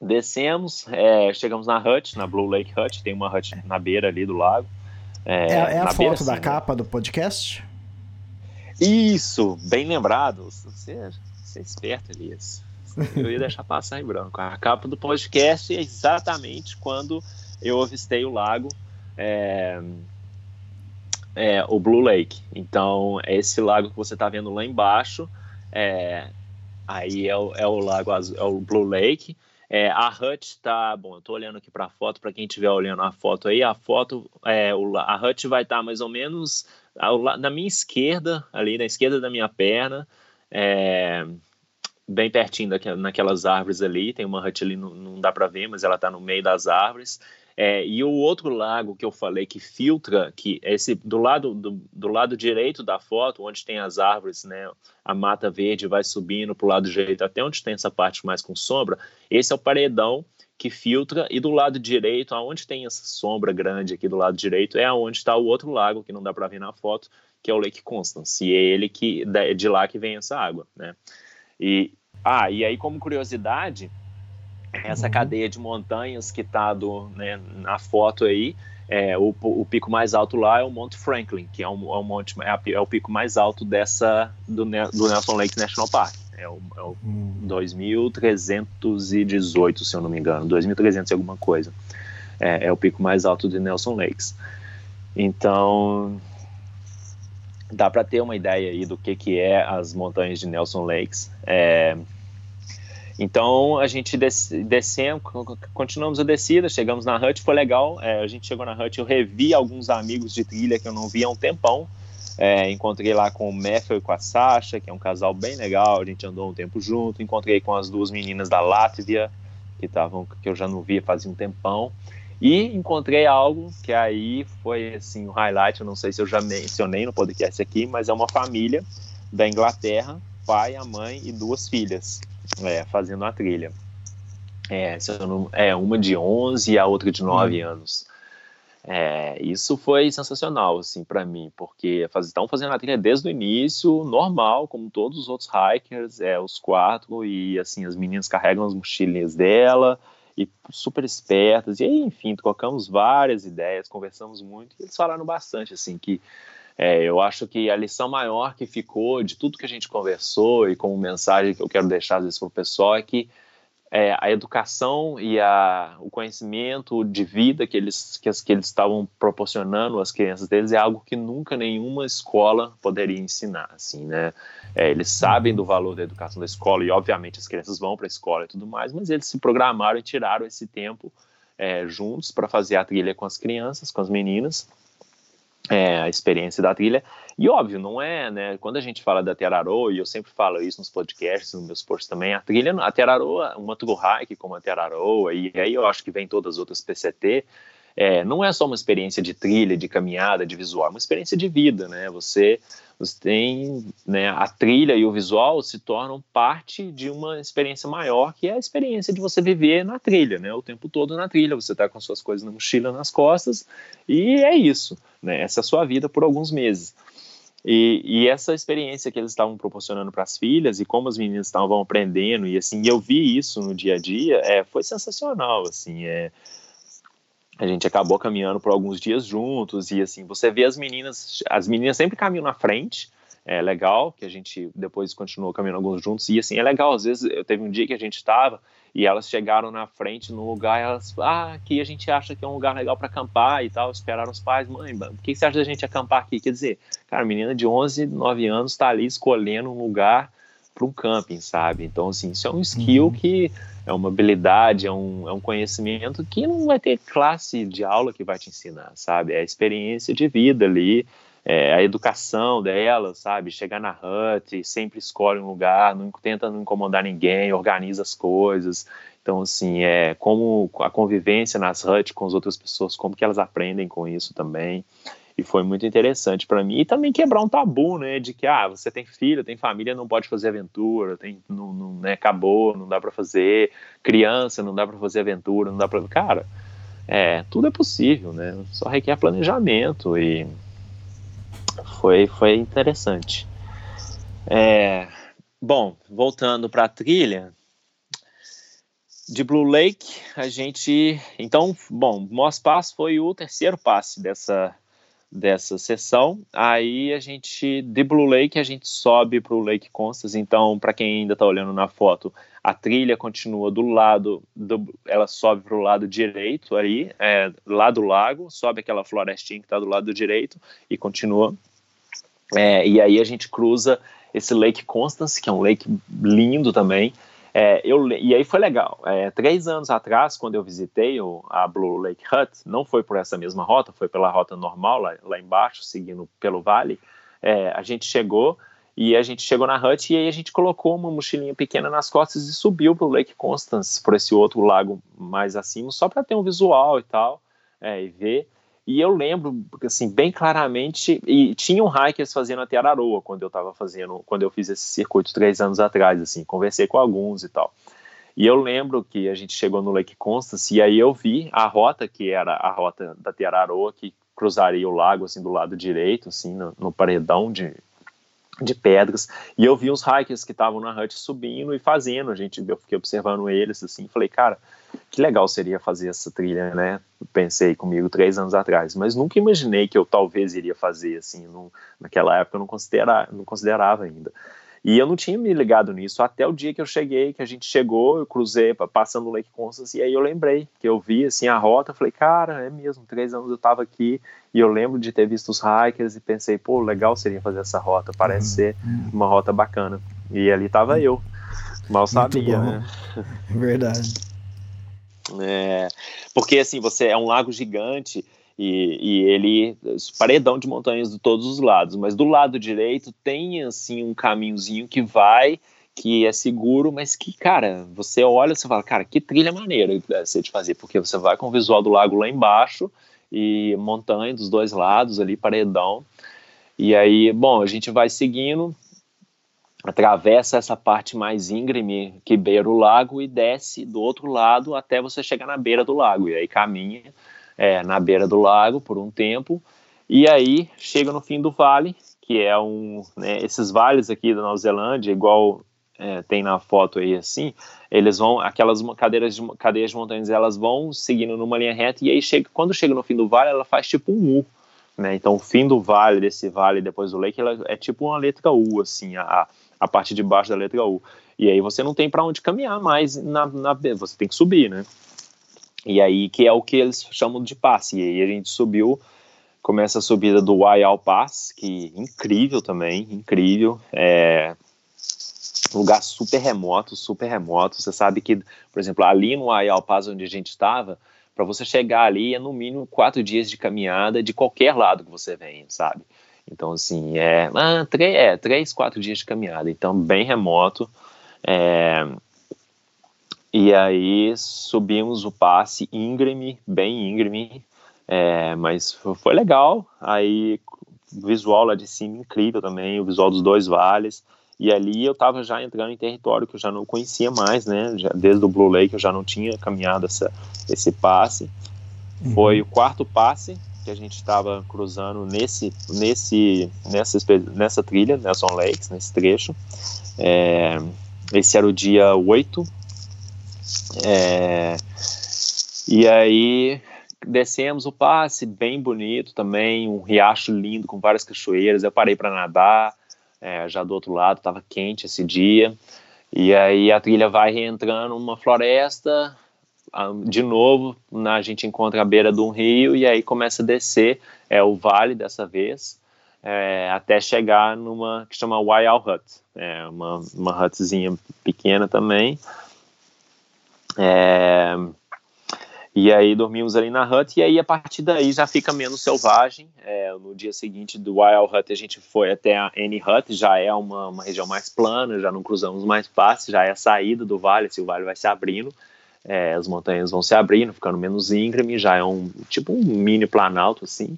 descemos, é, chegamos na hut, na Blue Lake Hut, tem uma hut na beira ali do lago. É, é, é a foto beira, da assim, capa né? do podcast? Isso, bem lembrado. Você, você é esperto, Elias. Eu ia deixar passar em branco. A capa do podcast é exatamente quando eu avistei o lago. É, é o Blue Lake. Então, é esse lago que você está vendo lá embaixo, é, aí é o, é o lago azul, é o Blue Lake. É, a hut tá, bom, eu tô olhando aqui para a foto, para quem estiver olhando a foto aí, a foto, é, o, a hut vai estar tá mais ou menos ao, na minha esquerda, ali na esquerda da minha perna, é, bem pertinho daquelas, árvores ali, tem uma hut ali, não, não dá para ver, mas ela tá no meio das árvores, é, e o outro lago que eu falei que filtra, que esse do lado do, do, lado direito da foto, onde tem as árvores, né, a mata verde vai subindo para o lado direito até onde tem essa parte mais com sombra. Esse é o paredão que filtra e do lado direito, aonde tem essa sombra grande aqui do lado direito, é aonde está o outro lago que não dá para ver na foto, que é o Lake Constance. E é ele que de lá que vem essa água, né? E ah, e aí como curiosidade, essa uhum. cadeia de montanhas que está né, na foto aí, é, o, o, pico mais alto lá é o Monte Franklin, que é, um, é, um monte, é, a, é, o pico mais alto dessa do, do Nelson Lake National Park. É o, é o hum. 2318, se eu não me engano, 2300 e alguma coisa. É, é o pico mais alto de Nelson Lakes. Então, dá para ter uma ideia aí do que, que é as montanhas de Nelson Lakes. Então a gente descemos, continuamos a descida, chegamos na hut, foi legal. É, a gente chegou na hut, eu revi alguns amigos de trilha que eu não via há um tempão. É, encontrei lá com o Matthew e com a Sasha, que é um casal bem legal, a gente andou um tempo junto. Encontrei com as duas meninas da Látvia, que, tavam, que eu já não via fazia um tempão. E encontrei algo que aí foi assim o um highlight, eu não sei se eu já mencionei no podcast aqui, mas é uma família da Inglaterra, pai, a mãe e duas filhas é, fazendo a trilha. É, não, é, uma de 11 e a outra de 9 hum. anos. É, isso foi sensacional, assim, para mim, porque faz, estão fazendo a trilha desde o início, normal, como todos os outros hikers, é, os quatro, e assim, as meninas carregam as mochilinhas dela, e super espertas, e aí, enfim, trocamos várias ideias, conversamos muito, e eles falaram bastante, assim, que é, eu acho que a lição maior que ficou de tudo que a gente conversou e como mensagem que eu quero deixar para o pessoal é que é, a educação e a, o conhecimento de vida que eles, que, que eles estavam proporcionando às crianças deles é algo que nunca nenhuma escola poderia ensinar, assim, né? É, eles sabem do valor da educação da escola e, obviamente, as crianças vão para a escola e tudo mais, mas eles se programaram e tiraram esse tempo é, juntos para fazer a trilha com as crianças, com as meninas, é, a experiência da trilha. E óbvio, não é, né? Quando a gente fala da Terarô, e eu sempre falo isso nos podcasts, nos meus posts também, a trilha, a Terarô, uma tour hike como a Terarô, e aí eu acho que vem todas as outras PCT, é, não é só uma experiência de trilha, de caminhada, de visual, é uma experiência de vida, né? Você, você tem, né, a trilha e o visual se tornam parte de uma experiência maior, que é a experiência de você viver na trilha, né? O tempo todo na trilha, você está com suas coisas na mochila, nas costas, e é isso, né? Essa é a sua vida por alguns meses. E, e, essa experiência que eles estavam proporcionando para as filhas e como as meninas estavam aprendendo e assim eu vi isso no dia a dia é, foi sensacional assim é, a gente acabou caminhando por alguns dias juntos e assim você vê as meninas as meninas sempre caminham na frente. É legal que a gente depois continuou caminhando alguns juntos e assim é legal. Às vezes eu teve um dia que a gente estava e elas chegaram na frente no lugar elas ah aqui a gente acha que é um lugar legal para acampar e tal. Esperaram os pais mãe o que você acha da gente acampar aqui? Quer dizer cara menina de 11 9 anos está ali escolhendo um lugar para um camping sabe? Então assim isso é um skill uhum. que é uma habilidade, é um, é um conhecimento que não vai ter classe de aula que vai te ensinar, sabe? É a experiência de vida ali, é a educação dela, sabe? Chegar na hut, sempre escolhe um lugar, não tenta não incomodar ninguém, organiza as coisas. Então, assim, é como a convivência nas huts com as outras pessoas, como que elas aprendem com isso também e foi muito interessante para mim e também quebrar um tabu, né, de que ah, você tem filho, tem família, não pode fazer aventura, tem não, não né, acabou, não dá para fazer criança, não dá para fazer aventura, não dá para, cara, é, tudo é possível, né? Só requer planejamento e foi foi interessante. É, bom, voltando para a trilha, de Blue Lake, a gente. Então, bom, Moss Pass foi o terceiro passe dessa, dessa sessão. Aí a gente, de Blue Lake, a gente sobe para o Lake Constance. Então, para quem ainda está olhando na foto, a trilha continua do lado, do, ela sobe para o lado direito aí, é, lá do lago, sobe aquela florestinha que está do lado direito e continua. É, e aí a gente cruza esse Lake Constance, que é um lake lindo também. É, eu, e aí foi legal. É, três anos atrás, quando eu visitei o, a Blue Lake Hut, não foi por essa mesma rota, foi pela rota normal, lá, lá embaixo, seguindo pelo vale. É, a gente chegou e a gente chegou na hut e aí a gente colocou uma mochilinha pequena nas costas e subiu para o Lake Constance, por esse outro lago mais acima, só para ter um visual e tal, é, e ver. E eu lembro, assim, bem claramente, e tinham hikers fazendo até Araroa quando eu estava fazendo, quando eu fiz esse circuito três anos atrás, assim, conversei com alguns e tal. E eu lembro que a gente chegou no Lake Constance e aí eu vi a rota, que era a rota da Tiararoa, que cruzaria o lago, assim, do lado direito, assim, no, no paredão de, de pedras, e eu vi uns hikers que estavam na hut subindo e fazendo, a gente, eu fiquei observando eles, assim, falei, cara, que legal seria fazer essa trilha, né, pensei comigo três anos atrás, mas nunca imaginei que eu talvez iria fazer, assim, não, naquela época eu não, considera, não considerava ainda, e eu não tinha me ligado nisso até o dia que eu cheguei, que a gente chegou, eu cruzei, passando o Lake Constance, e aí eu lembrei que eu vi assim a rota, falei, cara, é mesmo, três anos eu estava aqui, e eu lembro de ter visto os hikers e pensei, pô, legal seria fazer essa rota, parece uhum. ser uma rota bacana. E ali estava eu, mal sabia, né? <laughs> Verdade. É, porque assim, você é um lago gigante e, e, ele paredão de montanhas de todos os lados, mas do lado direito tem assim um caminhozinho que vai que é seguro, mas que, cara, você olha e fala, cara, que trilha maneira ser de fazer, porque você vai com o visual do lago lá embaixo e montanha dos dois lados ali, paredão. E aí, bom, a gente vai seguindo, atravessa essa parte mais íngreme que beira o lago e desce do outro lado até você chegar na beira do lago. E aí caminha é, na beira do lago por um tempo, e aí chega no fim do vale, que é um. Né, esses vales aqui da Nova Zelândia, igual é, tem na foto aí assim, eles vão, aquelas cadeiras de, cadeias de montanhas, elas vão seguindo numa linha reta, e aí chega, quando chega no fim do vale, ela faz tipo um U. Né? Então, o fim do vale, desse vale depois do lake, ela é tipo uma letra U, assim, a, a parte de baixo da letra U. E aí você não tem para onde caminhar mais, na, na, você tem que subir, né? E aí que é o que eles chamam de passe. E aí a gente subiu, começa a subida do Waial Pass, que incrível também, incrível. É, lugar super remoto, super remoto. Você sabe que, por exemplo, ali no Waial Pass onde a gente estava, para você chegar ali é no mínimo quatro dias de caminhada de qualquer lado que você venha, sabe? Então, assim, é, ah, três, é três, quatro dias de caminhada. Então, bem remoto. É, e aí subimos o passe íngreme, bem íngreme, é, mas foi legal. Aí visual lá de cima incrível também, o visual dos dois vales. E ali eu estava já entrando em território que eu já não conhecia mais, né? Já, desde o Blue Lake eu já não tinha caminhado essa, esse passe. Uhum. Foi o quarto passe que a gente estava cruzando nesse, nesse, nessa, nessa trilha, Nelson Lakes, nesse trecho. É, esse era o dia 8 é, e aí descemos o passe, bem bonito também, um riacho lindo com várias cachoeiras. Eu parei para nadar, é, já do outro lado, estava quente esse dia. E aí a trilha vai reentrando numa floresta, de novo, na, a gente encontra a beira de um rio e aí começa a descer, é o vale dessa vez, é, até chegar numa que chama Waial Hut, é uma, uma hutzinha pequena também, é, e aí dormimos ali na hut, e aí a partir daí já fica menos selvagem. É, no dia seguinte do Wild Hut a gente foi até a N Hut, já é uma, uma, região mais plana, já não cruzamos mais fácil, já é a saída do vale, assim, o vale vai se abrindo, é, as montanhas vão se abrindo, ficando menos íngreme, já é um tipo um mini planalto assim.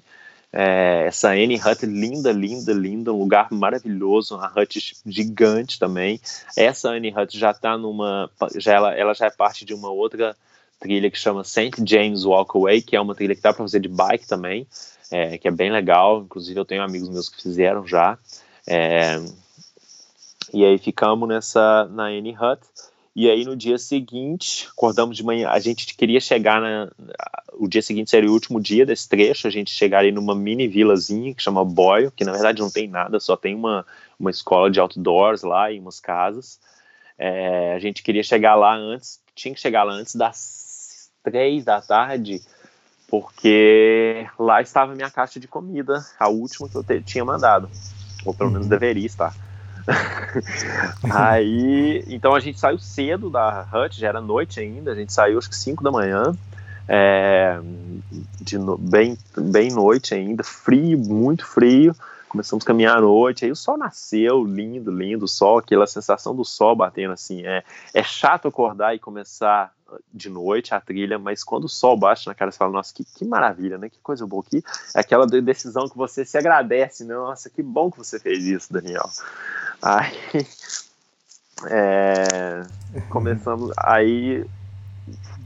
É, essa N Hut linda, linda, linda, um lugar maravilhoso, uma hut gigante também. Essa N Hut já está numa, já ela, ela já é parte de uma outra trilha que chama St. James Walkaway, que é uma trilha que dá para fazer de bike também, é, que é bem legal. Inclusive eu tenho amigos meus que fizeram já. É, e aí ficamos nessa na N Hut E aí no dia seguinte, acordamos de manhã, a gente queria chegar na. O dia seguinte seria o último dia desse trecho, a gente chegaria numa mini vilazinha que chama Boyle, que na verdade não tem nada, só tem uma, uma escola de outdoors lá e umas casas. É, a gente queria chegar lá antes, tinha que chegar lá antes das três da tarde, porque lá estava minha caixa de comida, a última que eu te, tinha mandado, ou pelo menos uhum. deveria estar. <laughs> aí, então a gente saiu cedo da hut, já era noite ainda, a gente saiu acho que 5 da manhã, é, de no, bem, bem noite ainda, frio, muito frio. Começamos a caminhar à noite, aí o sol nasceu, lindo, lindo, sol, aquela sensação do sol batendo assim. É, é chato acordar e começar de noite a trilha, mas quando o sol bate na cara, você fala, nossa, que, que maravilha, né? Que coisa boa aqui. É aquela decisão que você se agradece, né? Nossa, que bom que você fez isso, Daniel. Aí <laughs> é, começamos, aí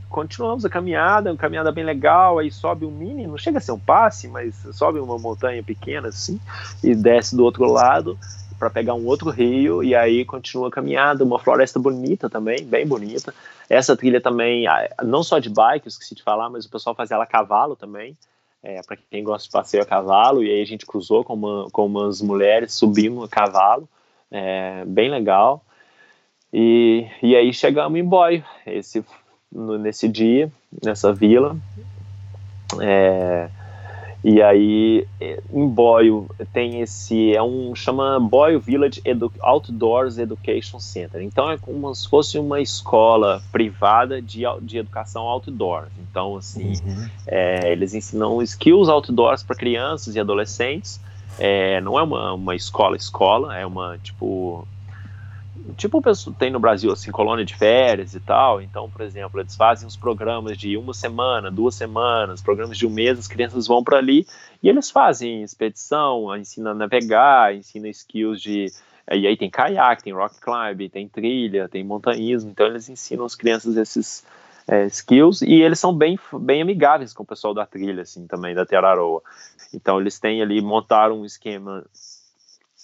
continuamos a caminhada, uma caminhada bem legal, aí sobe um mini, não chega a ser um passe, mas sobe uma montanha pequena assim e desce do outro lado para pegar um outro rio e aí continua a caminhada, uma floresta bonita também, bem bonita. Essa trilha também, não só de bike, esqueci de falar, mas o pessoal fazia ela a cavalo também é, para quem gosta de passeio a cavalo, e aí a gente cruzou com, uma, com umas mulheres, subimos a cavalo, é, bem legal. E, e aí chegamos em Boio, esse, no, nesse dia, nessa vila. É, e aí, em Boyle, tem esse, é um, chama Boyle Village Edu Outdoors Education Center. Então, é como se fosse uma escola privada de, de educação outdoor. Então, assim, uhum. é, eles ensinam skills outdoors para crianças e adolescentes. É, não é uma, uma escola-escola, é uma, tipo, tipo tem no Brasil assim colônia de férias e tal então por exemplo eles fazem os programas de uma semana duas semanas programas de um mês as crianças vão para ali e eles fazem expedição ensinam a navegar ensinam skills de e aí tem caiaque tem rock climbing tem trilha tem montanhismo então eles ensinam as crianças esses é, skills e eles são bem bem amigáveis com o pessoal da trilha assim também da Teraroa então eles têm ali montaram um esquema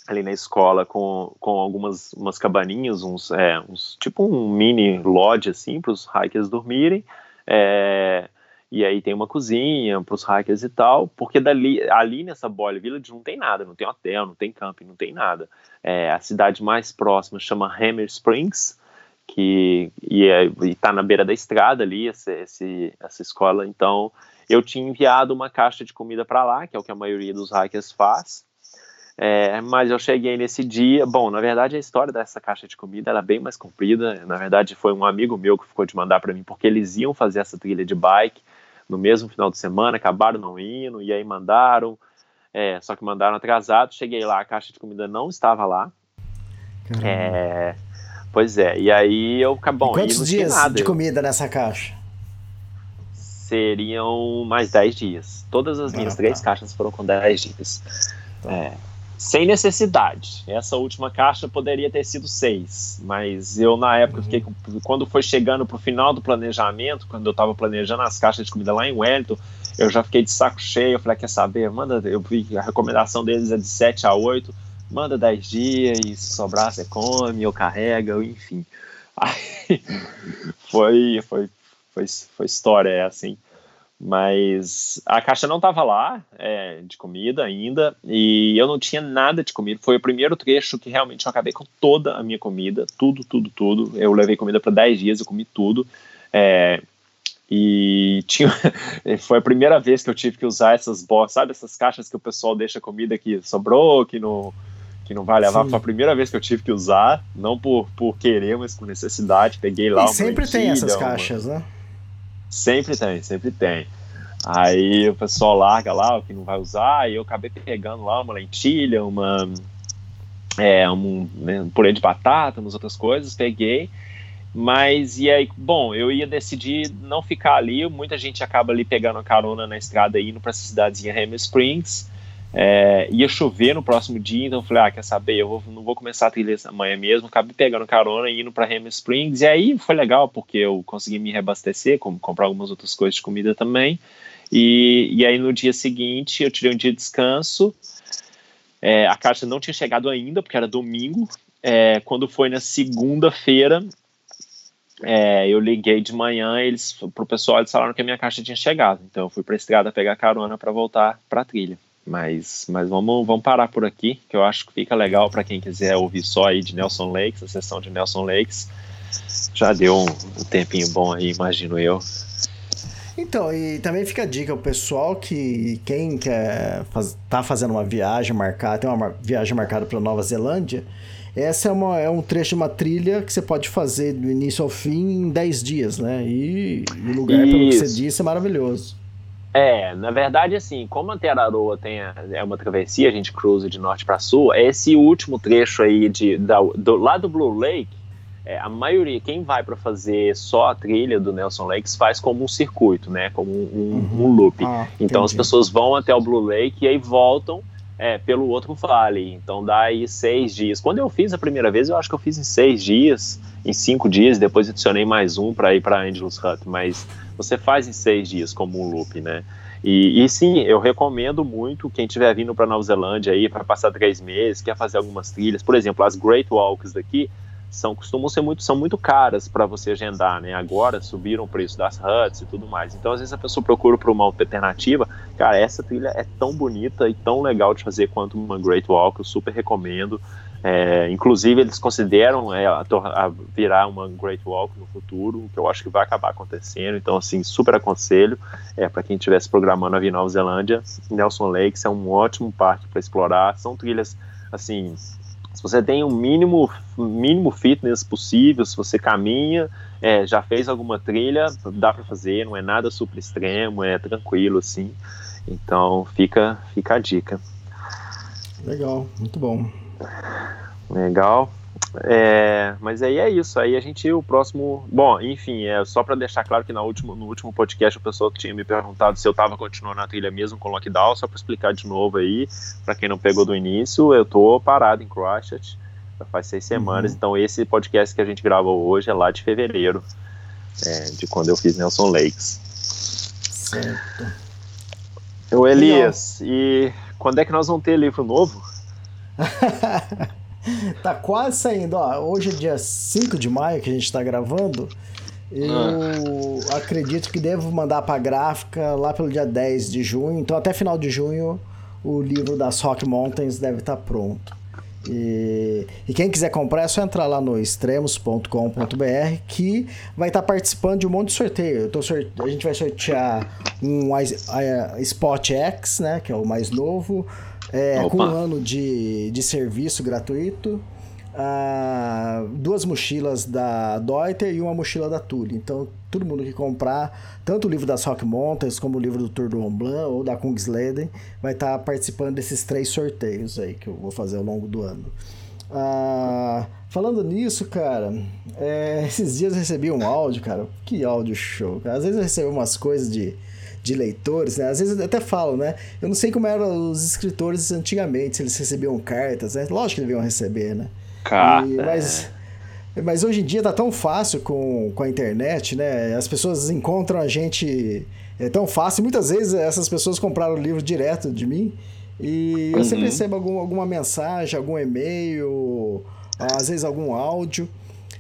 ali na escola com, com algumas umas cabaninhas, uns, é, uns tipo um mini lodge assim para os hikers dormirem. É, e aí tem uma cozinha para os hikers e tal, porque dali, ali nessa Boyle Village não tem nada, não tem hotel, não tem camping, não tem nada. É, a cidade mais próxima chama Hammer Springs, que e é, está na beira da estrada ali, esse, esse, essa escola. Então eu tinha enviado uma caixa de comida para lá, que é o que a maioria dos hikers faz. É, mas eu cheguei nesse dia. Bom, na verdade, a história dessa caixa de comida era bem mais comprida. Na verdade, foi um amigo meu que ficou de mandar para mim, porque eles iam fazer essa trilha de bike no mesmo final de semana, acabaram não indo, e aí mandaram. É, só que mandaram atrasado. Cheguei lá, a caixa de comida não estava lá. É, pois é, e aí eu. Bom, e quantos dias nada, de comida nessa caixa? Seriam mais 10 dias. Todas as minhas ah, três tá. caixas foram com 10 dias. Tá. É sem necessidade. Essa última caixa poderia ter sido seis, mas eu na época uhum. fiquei quando foi chegando para o final do planejamento, quando eu estava planejando as caixas de comida lá em Wellington, eu já fiquei de saco cheio. Eu falei, quer saber? Manda, eu vi a recomendação deles é de 7 a 8, manda 10 dias e se sobrar você come, ou carrega, ou enfim. <laughs> Aí, foi, foi, foi, foi história, é assim. Mas a caixa não estava lá é, de comida ainda e eu não tinha nada de comida. Foi o primeiro trecho que realmente eu acabei com toda a minha comida, tudo, tudo, tudo. Eu levei comida para 10 dias, eu comi tudo. É, e tinha, <laughs> foi a primeira vez que eu tive que usar essas boxes, sabe, essas caixas que o pessoal deixa comida que sobrou, que não, que não vai levar. Sim. Foi a primeira vez que eu tive que usar, não por, por querer, mas por necessidade. Peguei lá. E sempre tem essas caixas, uma... né? Sempre tem, sempre tem. Aí o pessoal larga lá o que não vai usar, e eu acabei pegando lá uma lentilha, uma é, um, né, um purê de batata, umas outras coisas, peguei. Mas e aí, bom, eu ia decidir não ficar ali. Muita gente acaba ali pegando a carona na estrada indo para essa cidadezinha Hammer Springs. É, ia chover no próximo dia, então eu falei, ah, quer saber, eu vou, não vou começar a trilha amanhã mesmo, acabei pegando carona e indo para Hammer Springs, e aí foi legal, porque eu consegui me reabastecer, como comprar algumas outras coisas de comida também, e, e aí no dia seguinte eu tirei um dia de descanso, é, a caixa não tinha chegado ainda, porque era domingo, é, quando foi na segunda-feira, é, eu liguei de manhã, eles pro pessoal eles falaram que a minha caixa tinha chegado. Então eu fui pra estrada pegar carona para voltar pra trilha. Mas, mas vamos, vamos parar por aqui, que eu acho que fica legal para quem quiser ouvir só aí de Nelson Lakes, a sessão de Nelson Lakes. Já deu um, um tempinho bom aí, imagino eu. Então, e também fica a dica, o pessoal que quem quer faz, tá fazendo uma viagem marcada, tem uma viagem marcada para Nova Zelândia, essa é, uma, é um trecho de uma trilha que você pode fazer do início ao fim em 10 dias, né? E, o lugar, Isso. pelo que você disse, é maravilhoso. É, na verdade, assim, como a Teraroa tem a, é uma travessia, a gente cruza de norte para sul, esse último trecho aí de, da, do, lá do Blue Lake, é, a maioria, quem vai para fazer só a trilha do Nelson Lakes faz como um circuito, né? Como um, um, um loop. Ah, então as pessoas vão até o Blue Lake e aí voltam é, pelo outro vale. Então dá aí seis dias. Quando eu fiz a primeira vez, eu acho que eu fiz em seis dias, em cinco dias, depois adicionei mais um para ir para Angelus Hut. Mas você faz em seis dias como um loop, né? E, e sim, eu recomendo muito quem estiver vindo para Nova Zelândia aí para passar três meses, quer fazer algumas trilhas, por exemplo, as Great Walks daqui são costumam ser muito são muito caras para você agendar, né? Agora subiram o preço das huts e tudo mais. Então às vezes a pessoa procura por uma alternativa. Cara, essa trilha é tão bonita e tão legal de fazer quanto uma Great Walk. Eu super recomendo. É, inclusive eles consideram é, a, a virar uma Great Walk no futuro, que eu acho que vai acabar acontecendo. Então assim super aconselho é, para quem estivesse programando a vir Nova Zelândia. Nelson Lakes é um ótimo parque para explorar. São trilhas assim se você tem o um mínimo, mínimo fitness possível, se você caminha, é, já fez alguma trilha, dá para fazer, não é nada super extremo, é tranquilo assim. Então fica, fica a dica. Legal, muito bom. Legal. É, mas aí é isso. Aí a gente, o próximo. Bom, enfim, é só para deixar claro que no último, no último podcast o pessoal tinha me perguntado se eu estava continuando na trilha mesmo com lockdown. Só para explicar de novo aí, para quem não pegou do início, eu tô parado em Christchurch já faz seis semanas. Uhum. Então esse podcast que a gente gravou hoje é lá de fevereiro, é, de quando eu fiz Nelson Lakes. Certo. Elias, Legal. e quando é que nós vamos ter livro novo? <laughs> tá quase saindo. Ó, hoje é dia 5 de maio que a gente tá gravando. Eu ah. acredito que devo mandar pra gráfica lá pelo dia 10 de junho. Então, até final de junho, o livro das Rock Mountains deve estar tá pronto. E, e, quem quiser comprar é só entrar lá no extremos.com.br que vai estar tá participando de um monte de sorteio. Sorte... A gente vai sortear um Spot X, né, que é o mais novo, é, com um ano de, de serviço gratuito. Ah, duas mochilas da Deuter e uma mochila da Tule. Então, todo mundo que comprar tanto o livro das Rock Mountains como o livro do Tour do Mont Blanc ou da Kungsleden vai estar tá participando desses três sorteios aí que eu vou fazer ao longo do ano. Ah, falando nisso, cara, é, esses dias eu recebi um áudio, cara. Que áudio show, cara. Às vezes eu recebo umas coisas de de leitores, né? Às vezes até falo, né? Eu não sei como eram os escritores antigamente, se eles recebiam cartas, né? Lógico que deviam receber, né? Carta. E, mas, mas hoje em dia tá tão fácil com, com a internet, né? As pessoas encontram a gente é tão fácil. Muitas vezes essas pessoas compraram o livro direto de mim e eu uhum. sempre recebo algum, alguma mensagem, algum e-mail, às vezes algum áudio.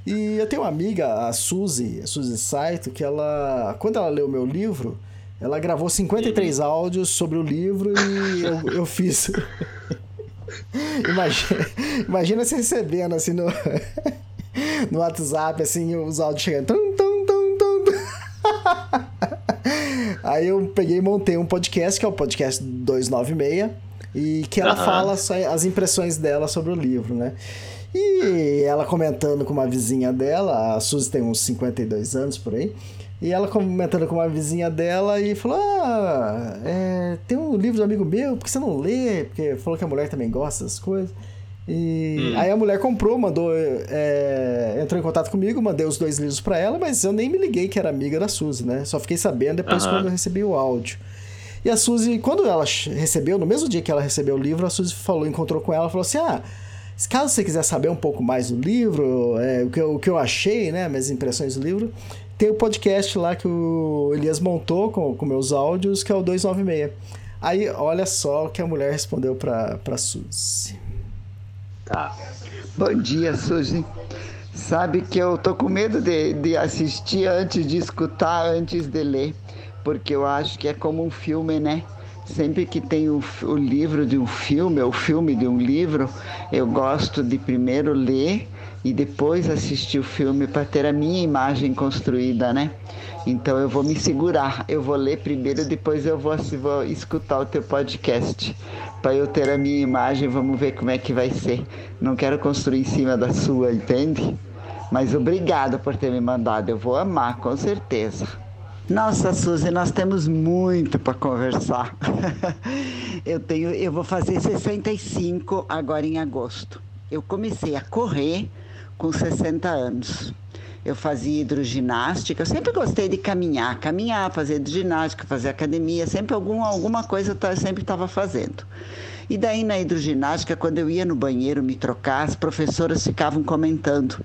E eu tenho uma amiga, a Suzy, a Suzy Saito, que ela, quando ela leu o meu livro, ela gravou 53 uhum. áudios sobre o livro e eu, eu fiz. <laughs> imagina, imagina você recebendo assim no, <laughs> no WhatsApp, assim, os áudios chegando. Tum, tum, tum, tum. <laughs> Aí eu peguei e montei um podcast, que é o podcast 296, e que ela uhum. fala as impressões dela sobre o livro, né? E ela comentando com uma vizinha dela, a Suzy tem uns 52 anos por aí, e ela comentando com uma vizinha dela e falou: Ah, é, tem um livro do amigo meu, por que você não lê? Porque falou que a mulher também gosta das coisas. E hum. aí a mulher comprou, mandou, é, entrou em contato comigo, mandei os dois livros para ela, mas eu nem me liguei que era amiga da Suzy, né? Só fiquei sabendo depois quando eu recebi o áudio. E a Suzy, quando ela recebeu, no mesmo dia que ela recebeu o livro, a Suzy falou, encontrou com ela, falou assim: Ah, caso você quiser saber um pouco mais do livro, é, o, que eu, o que eu achei, né? Minhas impressões do livro, tem o podcast lá que o Elias montou com, com meus áudios, que é o 296. Aí, olha só o que a mulher respondeu pra, pra Suzy. Tá. Bom dia, Suzy. Sabe que eu tô com medo de, de assistir antes de escutar, antes de ler, porque eu acho que é como um filme, né? Sempre que tem o, o livro de um filme, ou o filme de um livro, eu gosto de primeiro ler e depois assistir o filme para ter a minha imagem construída, né? Então eu vou me segurar, eu vou ler primeiro, depois eu vou, vou escutar o teu podcast para eu ter a minha imagem, vamos ver como é que vai ser. Não quero construir em cima da sua, entende? Mas obrigado por ter me mandado, eu vou amar, com certeza. Nossa, Suzy, nós temos muito para conversar. <laughs> eu tenho, eu vou fazer 65 agora em agosto. Eu comecei a correr com 60 anos. Eu fazia hidroginástica, eu sempre gostei de caminhar, caminhar, fazer hidroginástica, fazer academia, sempre algum, alguma coisa eu sempre estava fazendo. E daí na hidroginástica, quando eu ia no banheiro me trocar, as professoras ficavam comentando.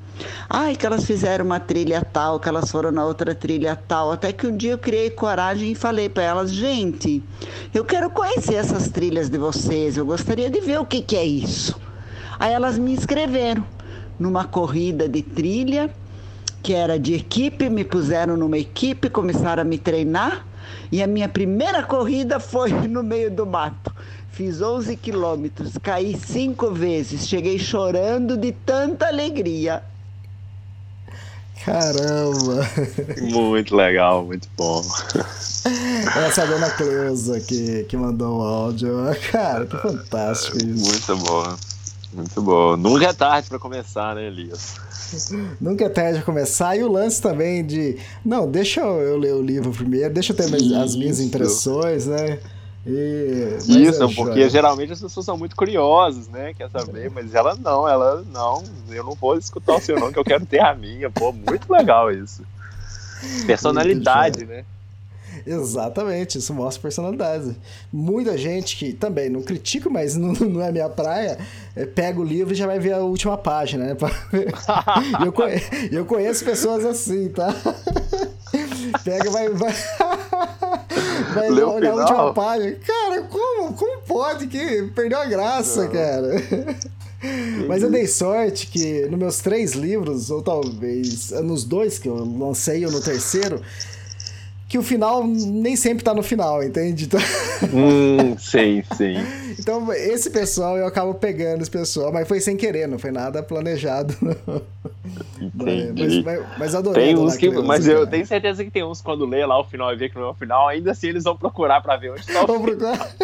Ai, que elas fizeram uma trilha tal, que elas foram na outra trilha tal. Até que um dia eu criei coragem e falei para elas, gente, eu quero conhecer essas trilhas de vocês, eu gostaria de ver o que, que é isso. Aí elas me inscreveram numa corrida de trilha, que era de equipe, me puseram numa equipe, começaram a me treinar. E a minha primeira corrida <laughs> foi no meio do mato. Fiz 11 quilômetros, caí cinco vezes, cheguei chorando de tanta alegria. Caramba! Muito legal, muito bom. <laughs> Essa é a dona Cleusa que, que mandou o áudio. Cara, tá fantástico isso. Muito bom. Muito bom. Nunca é tarde para começar, né, Elias? <laughs> Nunca é tarde de começar. E o lance também de. Não, deixa eu ler o livro primeiro, deixa eu ter as minhas impressões, né? E, Isso, é porque geralmente as pessoas são muito curiosas, né? Quer saber, mas ela não, ela não, eu não vou escutar o seu não, que eu quero ter a minha. Pô, muito legal isso. <laughs> Personalidade, né? Exatamente, isso mostra personalidade. Muita gente que também não critico, mas não, <laughs> não é minha praia, é, pega o livro e já vai ver a última página, né? <laughs> eu, conheço, eu conheço pessoas assim, tá? <laughs> Pega e vai. vai... Vai Leu olhar a última página. Cara, como, como pode que perdeu a graça, Não. cara? Mas eu dei sorte que nos meus três livros, ou talvez nos dois que eu lancei ou no terceiro, que o final nem sempre tá no final, entende? Então... Hum, <laughs> sim, sim. Então, esse pessoal eu acabo pegando esse pessoal, mas foi sem querer, não foi nada planejado. Entendi. Mas, mas, mas adorei. Tem uns que, mas eu tenho certeza que tem uns quando lê lá o final e vê que não é o final, ainda assim eles vão procurar pra ver onde tá o Vão procurar.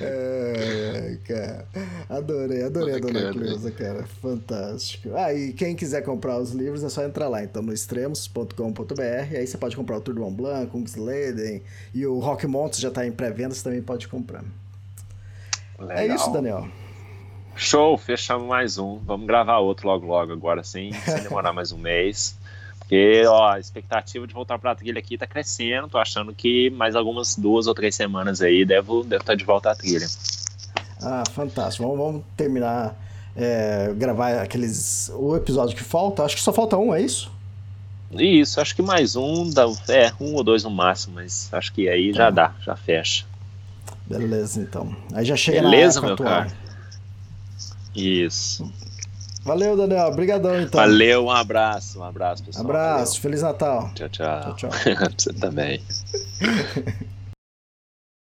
é, cara. Adorei, adorei a Dona Cleusa, cara. Fantástico. Ah, e quem quiser comprar os livros é só entrar lá, então, no extremos.com.br. Aí você pode comprar o Tour do Mont Blanc, Kungsleden e o Rock Mountain já está em pré-venda, você também pode comprar. Legal. É isso, Daniel. Show, fechamos mais um. Vamos gravar outro logo, logo agora, sem, sem <laughs> demorar mais um mês. Porque ó, a expectativa de voltar para a trilha aqui tá crescendo. Tô achando que mais algumas duas ou três semanas aí devo, devo estar tá de volta à trilha. Ah, fantástico. Vamos, vamos terminar, é, gravar aqueles. O episódio que falta. Acho que só falta um, é isso? Isso, acho que mais um, dá, é, um ou dois no máximo, mas acho que aí já é. dá, já fecha. Beleza, então. Aí já chega Beleza, na meu atual. cara. Isso. Valeu, Daniel. Obrigadão, então. Valeu, um abraço. Um abraço, pessoal. Abraço. Valeu. Feliz Natal. Tchau, tchau. tchau, tchau. <laughs> Você também. <laughs>